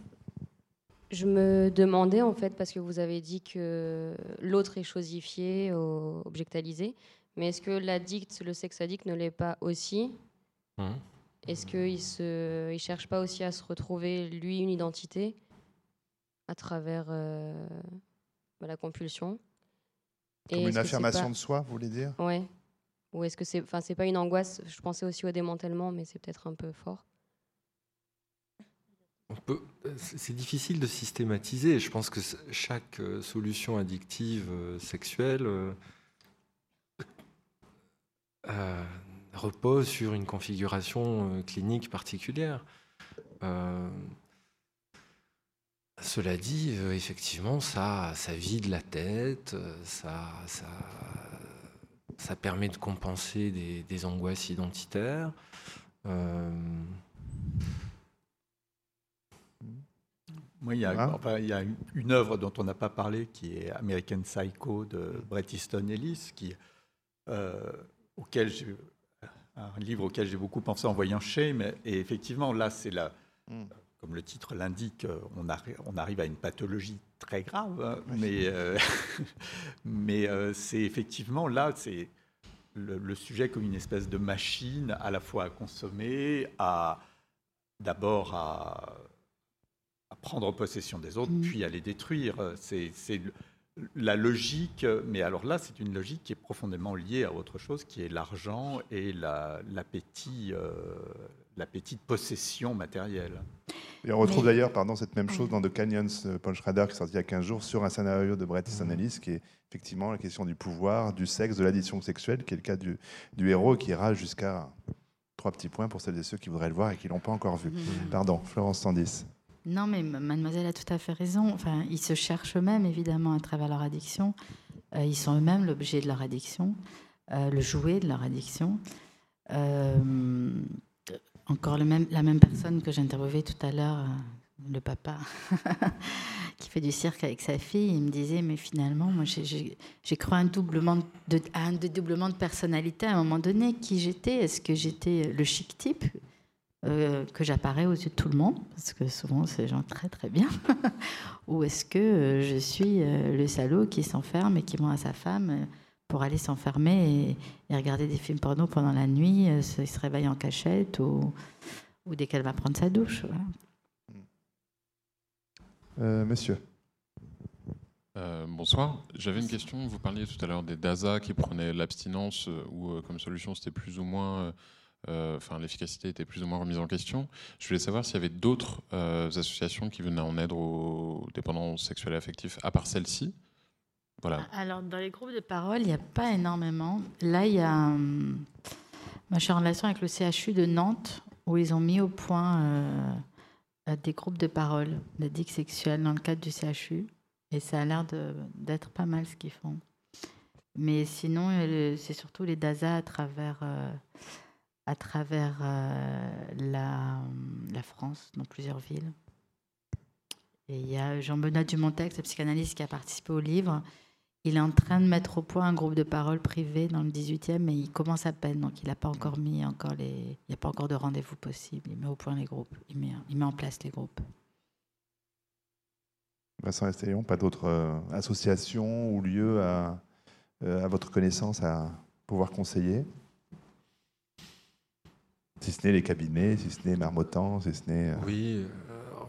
Je me demandais en fait, parce que vous avez dit que l'autre est chosifié, objectalisé, mais est-ce que l'addict, le sexe addict ne l'est pas aussi mmh. Est-ce qu'il ne il cherche pas aussi à se retrouver, lui, une identité à travers euh, bah, la compulsion Comme une affirmation de soi, vous voulez dire? Ouais. Ou est-ce que c'est, enfin, c'est pas une angoisse Je pensais aussi au démantèlement, mais c'est peut-être un peu fort c'est difficile de systématiser. Je pense que chaque euh, solution addictive euh, sexuelle euh, repose sur une configuration clinique particulière. cela dit, effectivement, ça, ça vide la tête, ça, ça, permet de compenser des angoisses identitaires. Moi, il y, a, il y a une œuvre dont on n'a pas parlé qui est American Psycho de Bret Easton Ellis, qui, euh, auquel un livre auquel j'ai beaucoup pensé en voyant Shame. Et effectivement, là, c'est la, hmm. comme le titre l'indique, on, on, arrive à une pathologie très grave. Hein, mais euh, [laughs] mais euh, c'est effectivement là, c'est le, le, sujet comme une espèce de machine à la fois à consommer, à d'abord à prendre possession des autres, mm. puis à les détruire. C'est la logique, mais alors là, c'est une logique qui est profondément liée à autre chose, qui est l'argent et l'appétit euh, l'appétit de possession matérielle. Et on retrouve d'ailleurs pardon, cette même chose dans The Canyons, euh, Paul Schrader, qui est sorti il y a 15 jours, sur un scénario de Bret Easton Ellis, qui est effectivement la question du pouvoir, du sexe, de l'addition sexuelle, qui est le cas du, du héros, qui ira jusqu'à trois petits points pour celles et ceux qui voudraient le voir et qui ne l'ont pas encore vu. Mm. Pardon, Florence Tandis. Non, mais mademoiselle a tout à fait raison. Enfin, ils se cherchent eux-mêmes, évidemment, à travers leur addiction. Euh, ils sont eux-mêmes l'objet de leur addiction, euh, le jouet de leur addiction. Euh, encore la même personne que j'ai interviewée tout à l'heure, le papa [laughs] qui fait du cirque avec sa fille, il me disait, mais finalement, moi, j'ai cru un doublement de, un dédoublement de personnalité à un moment donné. Qui j'étais? Est-ce que j'étais le chic type? Euh, que j'apparais aux yeux de tout le monde Parce que souvent, c'est des gens très très bien. [laughs] Ou est-ce que euh, je suis euh, le salaud qui s'enferme et qui ment à sa femme pour aller s'enfermer et, regarder des films porno pendant la nuit, il se réveille en cachette ou, ou dès qu'elle va prendre sa douche euh, monsieur. Euh, bonsoir. J'avais une question. Vous parliez tout à l'heure des DASA qui prenaient l'abstinence euh, ou comme solution c'était plus ou moins, enfin l'efficacité était plus ou moins remise en question. Je voulais savoir s'il y avait d'autres associations qui venaient en aide aux dépendants sexuels et affectifs à part celle-ci. Voilà. Alors dans les groupes de parole, il n'y a pas énormément. Là, il y a, hum, moi je suis en relation avec le CHU de Nantes où ils ont mis au point des groupes de parole d'addicts sexuels dans le cadre du CHU. Et ça a l'air d'être pas mal ce qu'ils font. Mais sinon, c'est surtout les DASA à travers, euh, à travers euh, la, la, France, dans plusieurs villes. Et il y a Jean-Benoît Dumontex, le psychanalyste qui a participé au livre, il est en train de mettre au point un groupe de parole privé dans le 18e, mais il commence à peine, donc il n'a pas encore mis encore les, il n'y a pas encore de rendez-vous possible. Il met au point les groupes, il met, en place les groupes. Vincent Estellion, pas d'autres euh, associations ou lieux euh, à, votre connaissance à pouvoir conseiller? Si ce n'est les cabinets, si ce n'est Marmottan, si ce n'est... Euh, oui,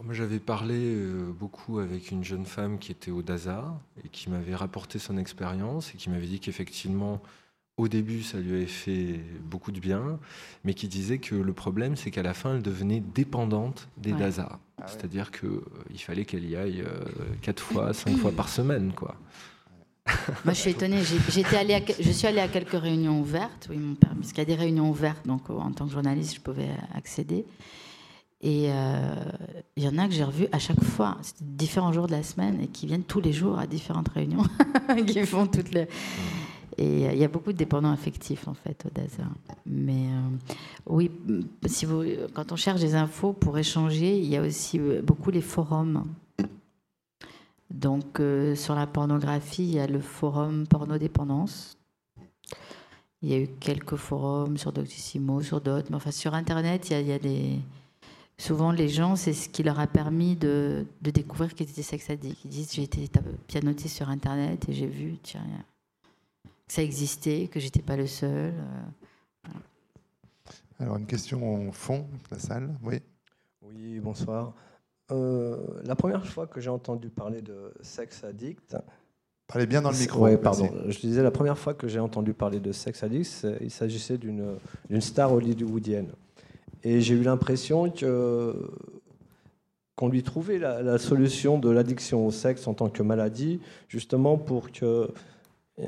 moi, j'avais parlé euh, beaucoup avec une jeune femme qui était au DASA et qui m'avait rapporté son expérience et qui m'avait dit qu'effectivement, au début, ça lui avait fait beaucoup de bien, mais qui disait que le problème, c'est qu'à la fin, elle devenait dépendante des DASA. Ah C'est-à-dire qu'il euh, fallait qu'elle y aille euh, quatre fois, cinq fois par semaine, quoi. [laughs] Moi, je suis étonnée. J'étais allée je suis allée à quelques réunions ouvertes, oui, mon père, parce qu'il y a des réunions ouvertes, donc en tant que journaliste, je pouvais accéder. Et euh, il y en a que j'ai revu à chaque fois, différents jours de la semaine, et qui viennent tous les jours à différentes réunions, [laughs] qui font toutes les. Et euh, il y a beaucoup de dépendants affectifs en fait au DASA. Mais euh, oui, si vous, quand on cherche des infos pour échanger, il y a aussi beaucoup les forums. Donc sur la pornographie, il y a le forum pornodépendance. Il y a eu quelques forums sur Doctissimo, sur d'autres, mais enfin sur Internet, il y a des souvent les gens, c'est ce qui leur a permis de, découvrir qu'ils étaient sex addicts. Ils disent j'ai été pianotiste sur Internet et j'ai vu tiens, que ça existait, que j'étais pas le seul. Euh, Alors une question au fond de la salle, oui. Oui, bonsoir. Euh, la première fois que j'ai entendu parler de sex addict. Parlez bien dans le micro. Oui, pardon. Je disais la première fois que j'ai entendu parler de sex addict, il s'agissait d'une star hollywoodienne. Et j'ai eu l'impression que qu'on lui trouvait la, solution de l'addiction au sexe en tant que maladie, justement pour que, euh,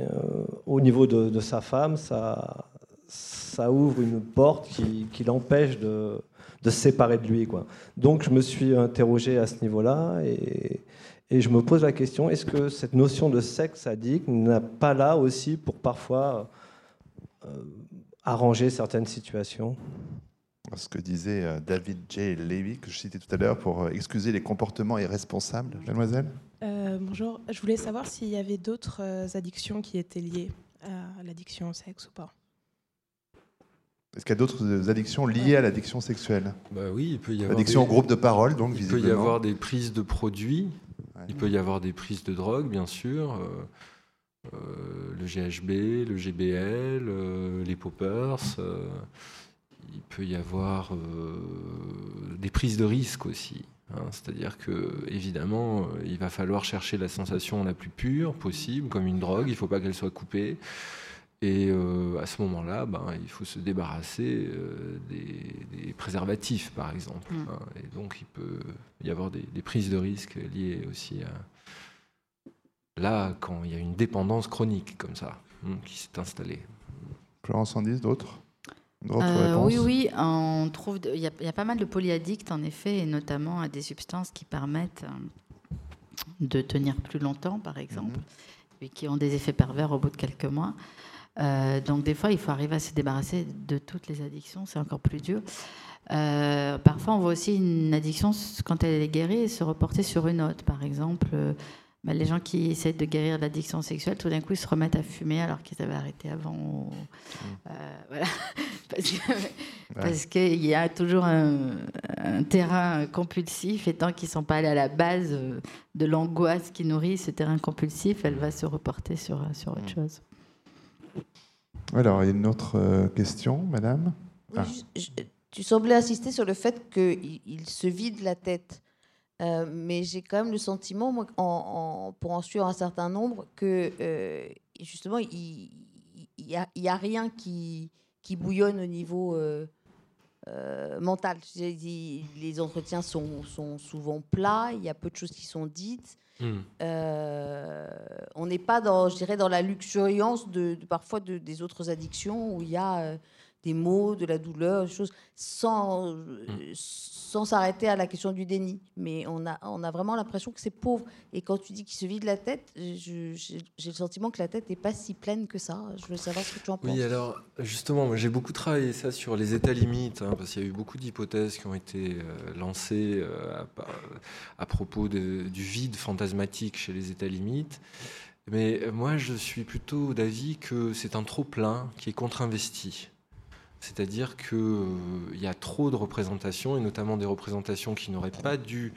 au niveau de, sa femme, ça, ça ouvre une porte qui, qui l'empêche de, de, se séparer de lui. Quoi. Donc je me suis interrogé à ce niveau-là et, et je me pose la question, est-ce que cette notion de sexe addict n'a pas là aussi pour parfois euh, arranger certaines situations? Ce que disait euh, David J. Levy, que je citais tout à l'heure, pour euh, excuser les comportements irresponsables. Mademoiselle? Euh, Bonjour. Je voulais savoir s'il y avait d'autres addictions qui étaient liées à l'addiction au sexe ou pas. Est-ce qu'il y a d'autres addictions liées à l'addiction sexuelle? Bah Oui, il peut y avoir. Addiction au groupe de parole, donc Il peut y avoir des prises de produits, il peut y avoir des prises de drogue, bien sûr. le GHB, le GBL, les poppers il peut y avoir euh, des prises de risque aussi. Hein. C'est-à-dire que, évidemment, euh, il va falloir chercher la sensation la plus pure possible, comme une drogue. Il ne faut pas qu'elle soit coupée. Et euh, à ce moment-là, ben, il faut se débarrasser des, préservatifs, par exemple. Mm. Hein. Et donc, il peut y avoir des, prises de risque liées aussi à. Là, quand il y a une dépendance chronique comme ça, hein, qui s'est installée. Florence en d'autres? Euh, oui, oui, on trouve. Il y, a pas mal de polyaddicts en effet, et notamment à des substances qui permettent euh, de tenir plus longtemps, par exemple, mhm. et qui ont des effets pervers au bout de quelques mois. Donc des fois, il faut arriver à se débarrasser de toutes les addictions, c'est encore plus dur. parfois, on voit aussi une addiction, quand elle est guérie, se reporter sur une autre. Par exemple, bah, les gens qui essaient de guérir l'addiction sexuelle, tout d'un coup, ils se remettent à fumer alors qu'ils avaient arrêté avant. Mmh. Euh, voilà. [laughs] parce qu'il y a toujours un, terrain compulsif, et tant qu'ils ne sont pas allés à la base euh, de l'angoisse qui nourrit ce terrain compulsif, elle va se reporter sur, sur autre mmh. chose. Alors, une autre euh, question, madame? Ah. Tu semblais insister sur le fait qu'il se vide la tête. Euh, mais j'ai quand même le sentiment, moi, en, pour en suivre un certain nombre, que euh, justement, il n'y a, a, rien qui, qui, bouillonne au niveau euh, mental. Les entretiens sont, sont, souvent plats, il y a peu de choses qui sont dites. Hmm. On n'est pas dans, je dirais, dans la luxuriance de, parfois de, des autres addictions où il y a des mots, de la douleur, des choses, sans, mm. sans s'arrêter à la question du déni. Mais on a, on a vraiment l'impression que c'est pauvre. Et quand tu dis qu'il se vide la tête, j'ai le sentiment que la tête n'est pas si pleine que ça. Je veux savoir ce que tu en penses. Oui, alors justement, j'ai beaucoup travaillé ça sur les états limites, hein, parce qu'il y a eu beaucoup d'hypothèses qui ont été euh, lancées euh, à, propos de, du vide fantasmatique chez les états limites. Mais moi, je suis plutôt d'avis que c'est un trop plein qui est contre-investi. C'est-à-dire qu'il euh, y a trop de représentations, et notamment des représentations qui n'auraient pas dû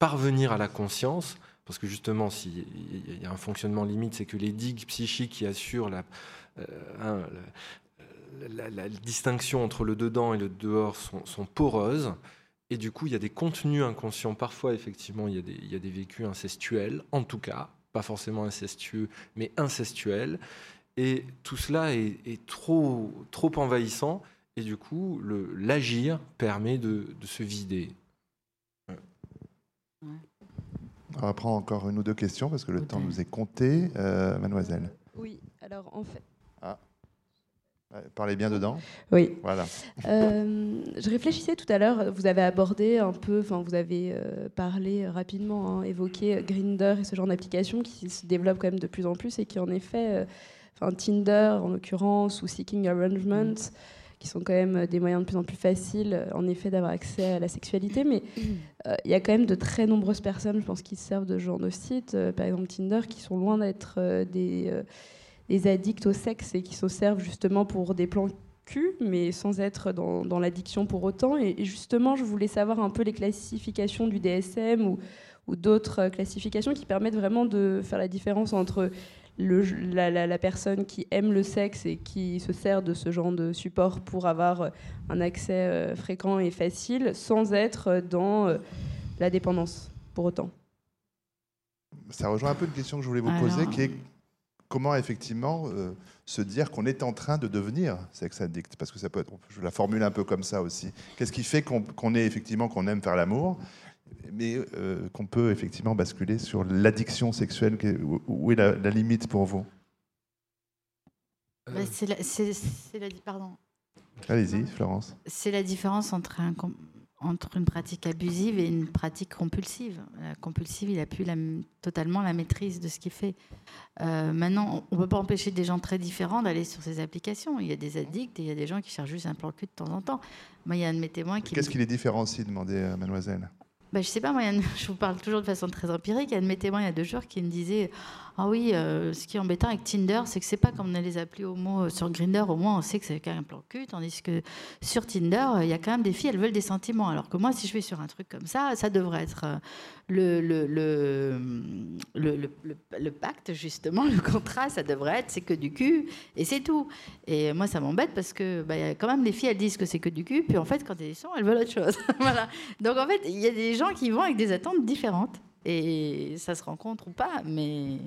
parvenir à la conscience, parce que justement, s'il y a un fonctionnement limite, c'est que les digues psychiques qui assurent la, euh, distinction entre le dedans et le dehors sont, poreuses. Et du coup, il y a des contenus inconscients. Parfois, effectivement, il y a des vécus incestuels, en tout cas, pas forcément incestueux, mais incestuels. Et tout cela est, trop, trop envahissant. Et du coup, l'agir permet de, se vider. On va prendre encore une ou deux questions parce que le temps nous est compté. Euh, mademoiselle. Oui, alors en fait. Ah. Parlez bien dedans. Oui. Voilà. Euh, je réfléchissais tout à l'heure, vous avez abordé un peu, enfin vous avez euh, parlé rapidement, hein, évoqué Grinder et ce genre d'application qui se développe quand même de plus en plus et qui en effet enfin Tinder en l'occurrence ou Seeking Arrangements, mm. qui sont quand même des moyens de plus en plus faciles, euh, en effet, d'avoir accès à la sexualité. Mais mm. euh, il y a quand même de très nombreuses personnes, je pense, qui se servent de ce genre de site, euh, par exemple Tinder, qui sont loin d'être des, des, addicts au sexe et qui se servent justement pour des plans cul, mais sans être dans, dans l'addiction pour autant. Et, et, justement, je voulais savoir un peu les classifications du DSM ou, ou d'autres classifications qui permettent vraiment de faire la différence entre la, personne qui aime le sexe et qui se sert de ce genre de support pour avoir un accès euh, fréquent et facile sans être dans euh, la dépendance pour autant. Ça rejoint un peu une question que je voulais vous poser, qui est comment effectivement euh, se dire qu'on est en train de devenir sex addict Parce que ça peut être, je la formule un peu comme ça aussi. Qu'est-ce qui fait qu'on est effectivement qu'on aime faire l'amour mais euh, qu'on peut effectivement basculer sur l'addiction sexuelle. Où est la, limite pour vous? Bah, C'est la, pardon. Allez-y, Florence. C'est la différence entre, un, entre une pratique abusive et une pratique compulsive. La compulsive, il a plus la, totalement la maîtrise de ce qu'il fait. Euh, maintenant, on ne peut pas empêcher des gens très différents d'aller sur ces applications. Il y a des addicts et il y a des gens qui cherchent juste un plan cul de temps en temps. Moi, il y a un de mes témoins qui. Qu'est-ce qui les différencie demandait mademoiselle? Bah, je sais pas, moi, [laughs] je vous parle toujours de façon très empirique. Il y a un de mes témoins il y a deux jours qui me disait Ah oui, euh, ce qui est embêtant avec Tinder, c'est que c'est pas comme on a les applis homo euh, sur Grinder, au moins on sait que c'est quand même un plan cul, tandis que sur Tinder, il y a quand même des filles, elles veulent des sentiments. Alors que moi, si je vais sur un truc comme ça, ça devrait être euh, le, le, pacte, justement, [laughs] le contrat, ça devrait être c'est que du cul et c'est tout. Et moi, ça m'embête parce que bah, quand même, les filles, elles disent que c'est que du cul, puis en fait, quand elles y sont, elles veulent autre chose. [laughs] voilà. Donc en fait, il y a des gens qui vont avec des attentes différentes. Et ça se rencontre ou pas, mais.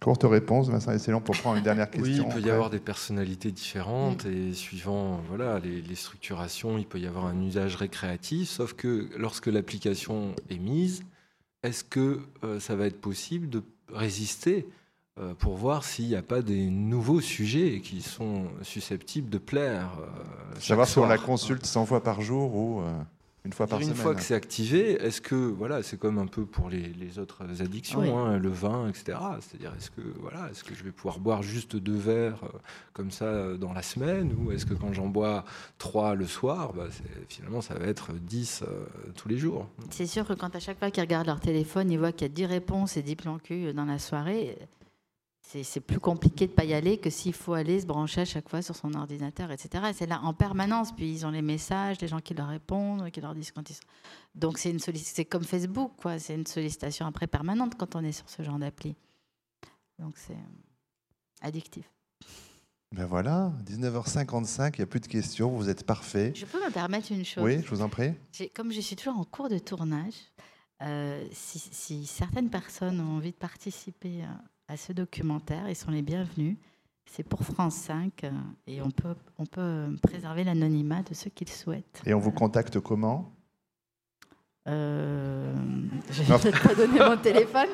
Courte réponse, Vincent Excellent, pour prendre une dernière [laughs] question. Oui, il peut y avoir des personnalités différentes mm. et suivant voilà, les, structurations, il peut y avoir un usage récréatif, sauf que lorsque l'application est mise, est-ce que euh, ça va être possible de résister euh, pour voir s'il n'y a pas des nouveaux sujets qui sont susceptibles de plaire euh, Savoir si on la consulte 100 fois par jour ou une fois par une semaine. fois que c'est activé, est-ce que voilà, c'est comme un peu pour les, les autres addictions, Oui. hein, le vin, etc. C'est-à-dire, est-ce que voilà, est-ce que je vais pouvoir boire juste deux verres euh, comme ça euh, dans la semaine, ou est-ce que quand j'en bois trois le soir, bah, finalement ça va être 10 euh, tous les jours. C'est sûr que quand à chaque fois qu'ils regardent leur téléphone, ils voient qu'il y a 10 réponses et 10 plans cul dans la soirée, c'est plus compliqué de ne pas y aller que s'il faut aller se brancher à chaque fois sur son ordinateur, etc. Et c'est là en permanence. Puis ils ont les messages, les gens qui leur répondent, qui leur disent quand ils sont. Donc c'est une sollic- c'est comme Facebook, quoi. C'est une sollicitation après permanente quand on est sur ce genre d'appli. Donc c'est euh, addictif. Ben voilà, 19h55, il n'y a plus de questions, vous êtes parfait. Je peux me permettre une chose? Oui, je vous en prie. Comme je suis toujours en cours de tournage, euh, si, si certaines personnes ont envie de participer à, ce documentaire, ils sont les bienvenus. C'est pour France 5 euh, et on peut, on peut préserver l'anonymat de ceux qui le souhaitent. Et on vous contacte comment? Euh, je vais peut-être pas donner mon téléphone,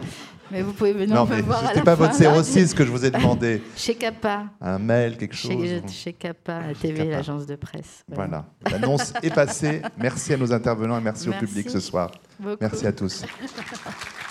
mais vous pouvez venir Non, me mais voir à la pas fin. votre 06 que je vous ai demandé. [laughs] Chez Kappa. Un mail, quelque chose Chez, ou- chez Kappa, TV, l'agence de presse. Voilà, l'annonce est passée. Merci à nos intervenants et merci, au public ce soir. beaucoup. Merci à tous. [laughs]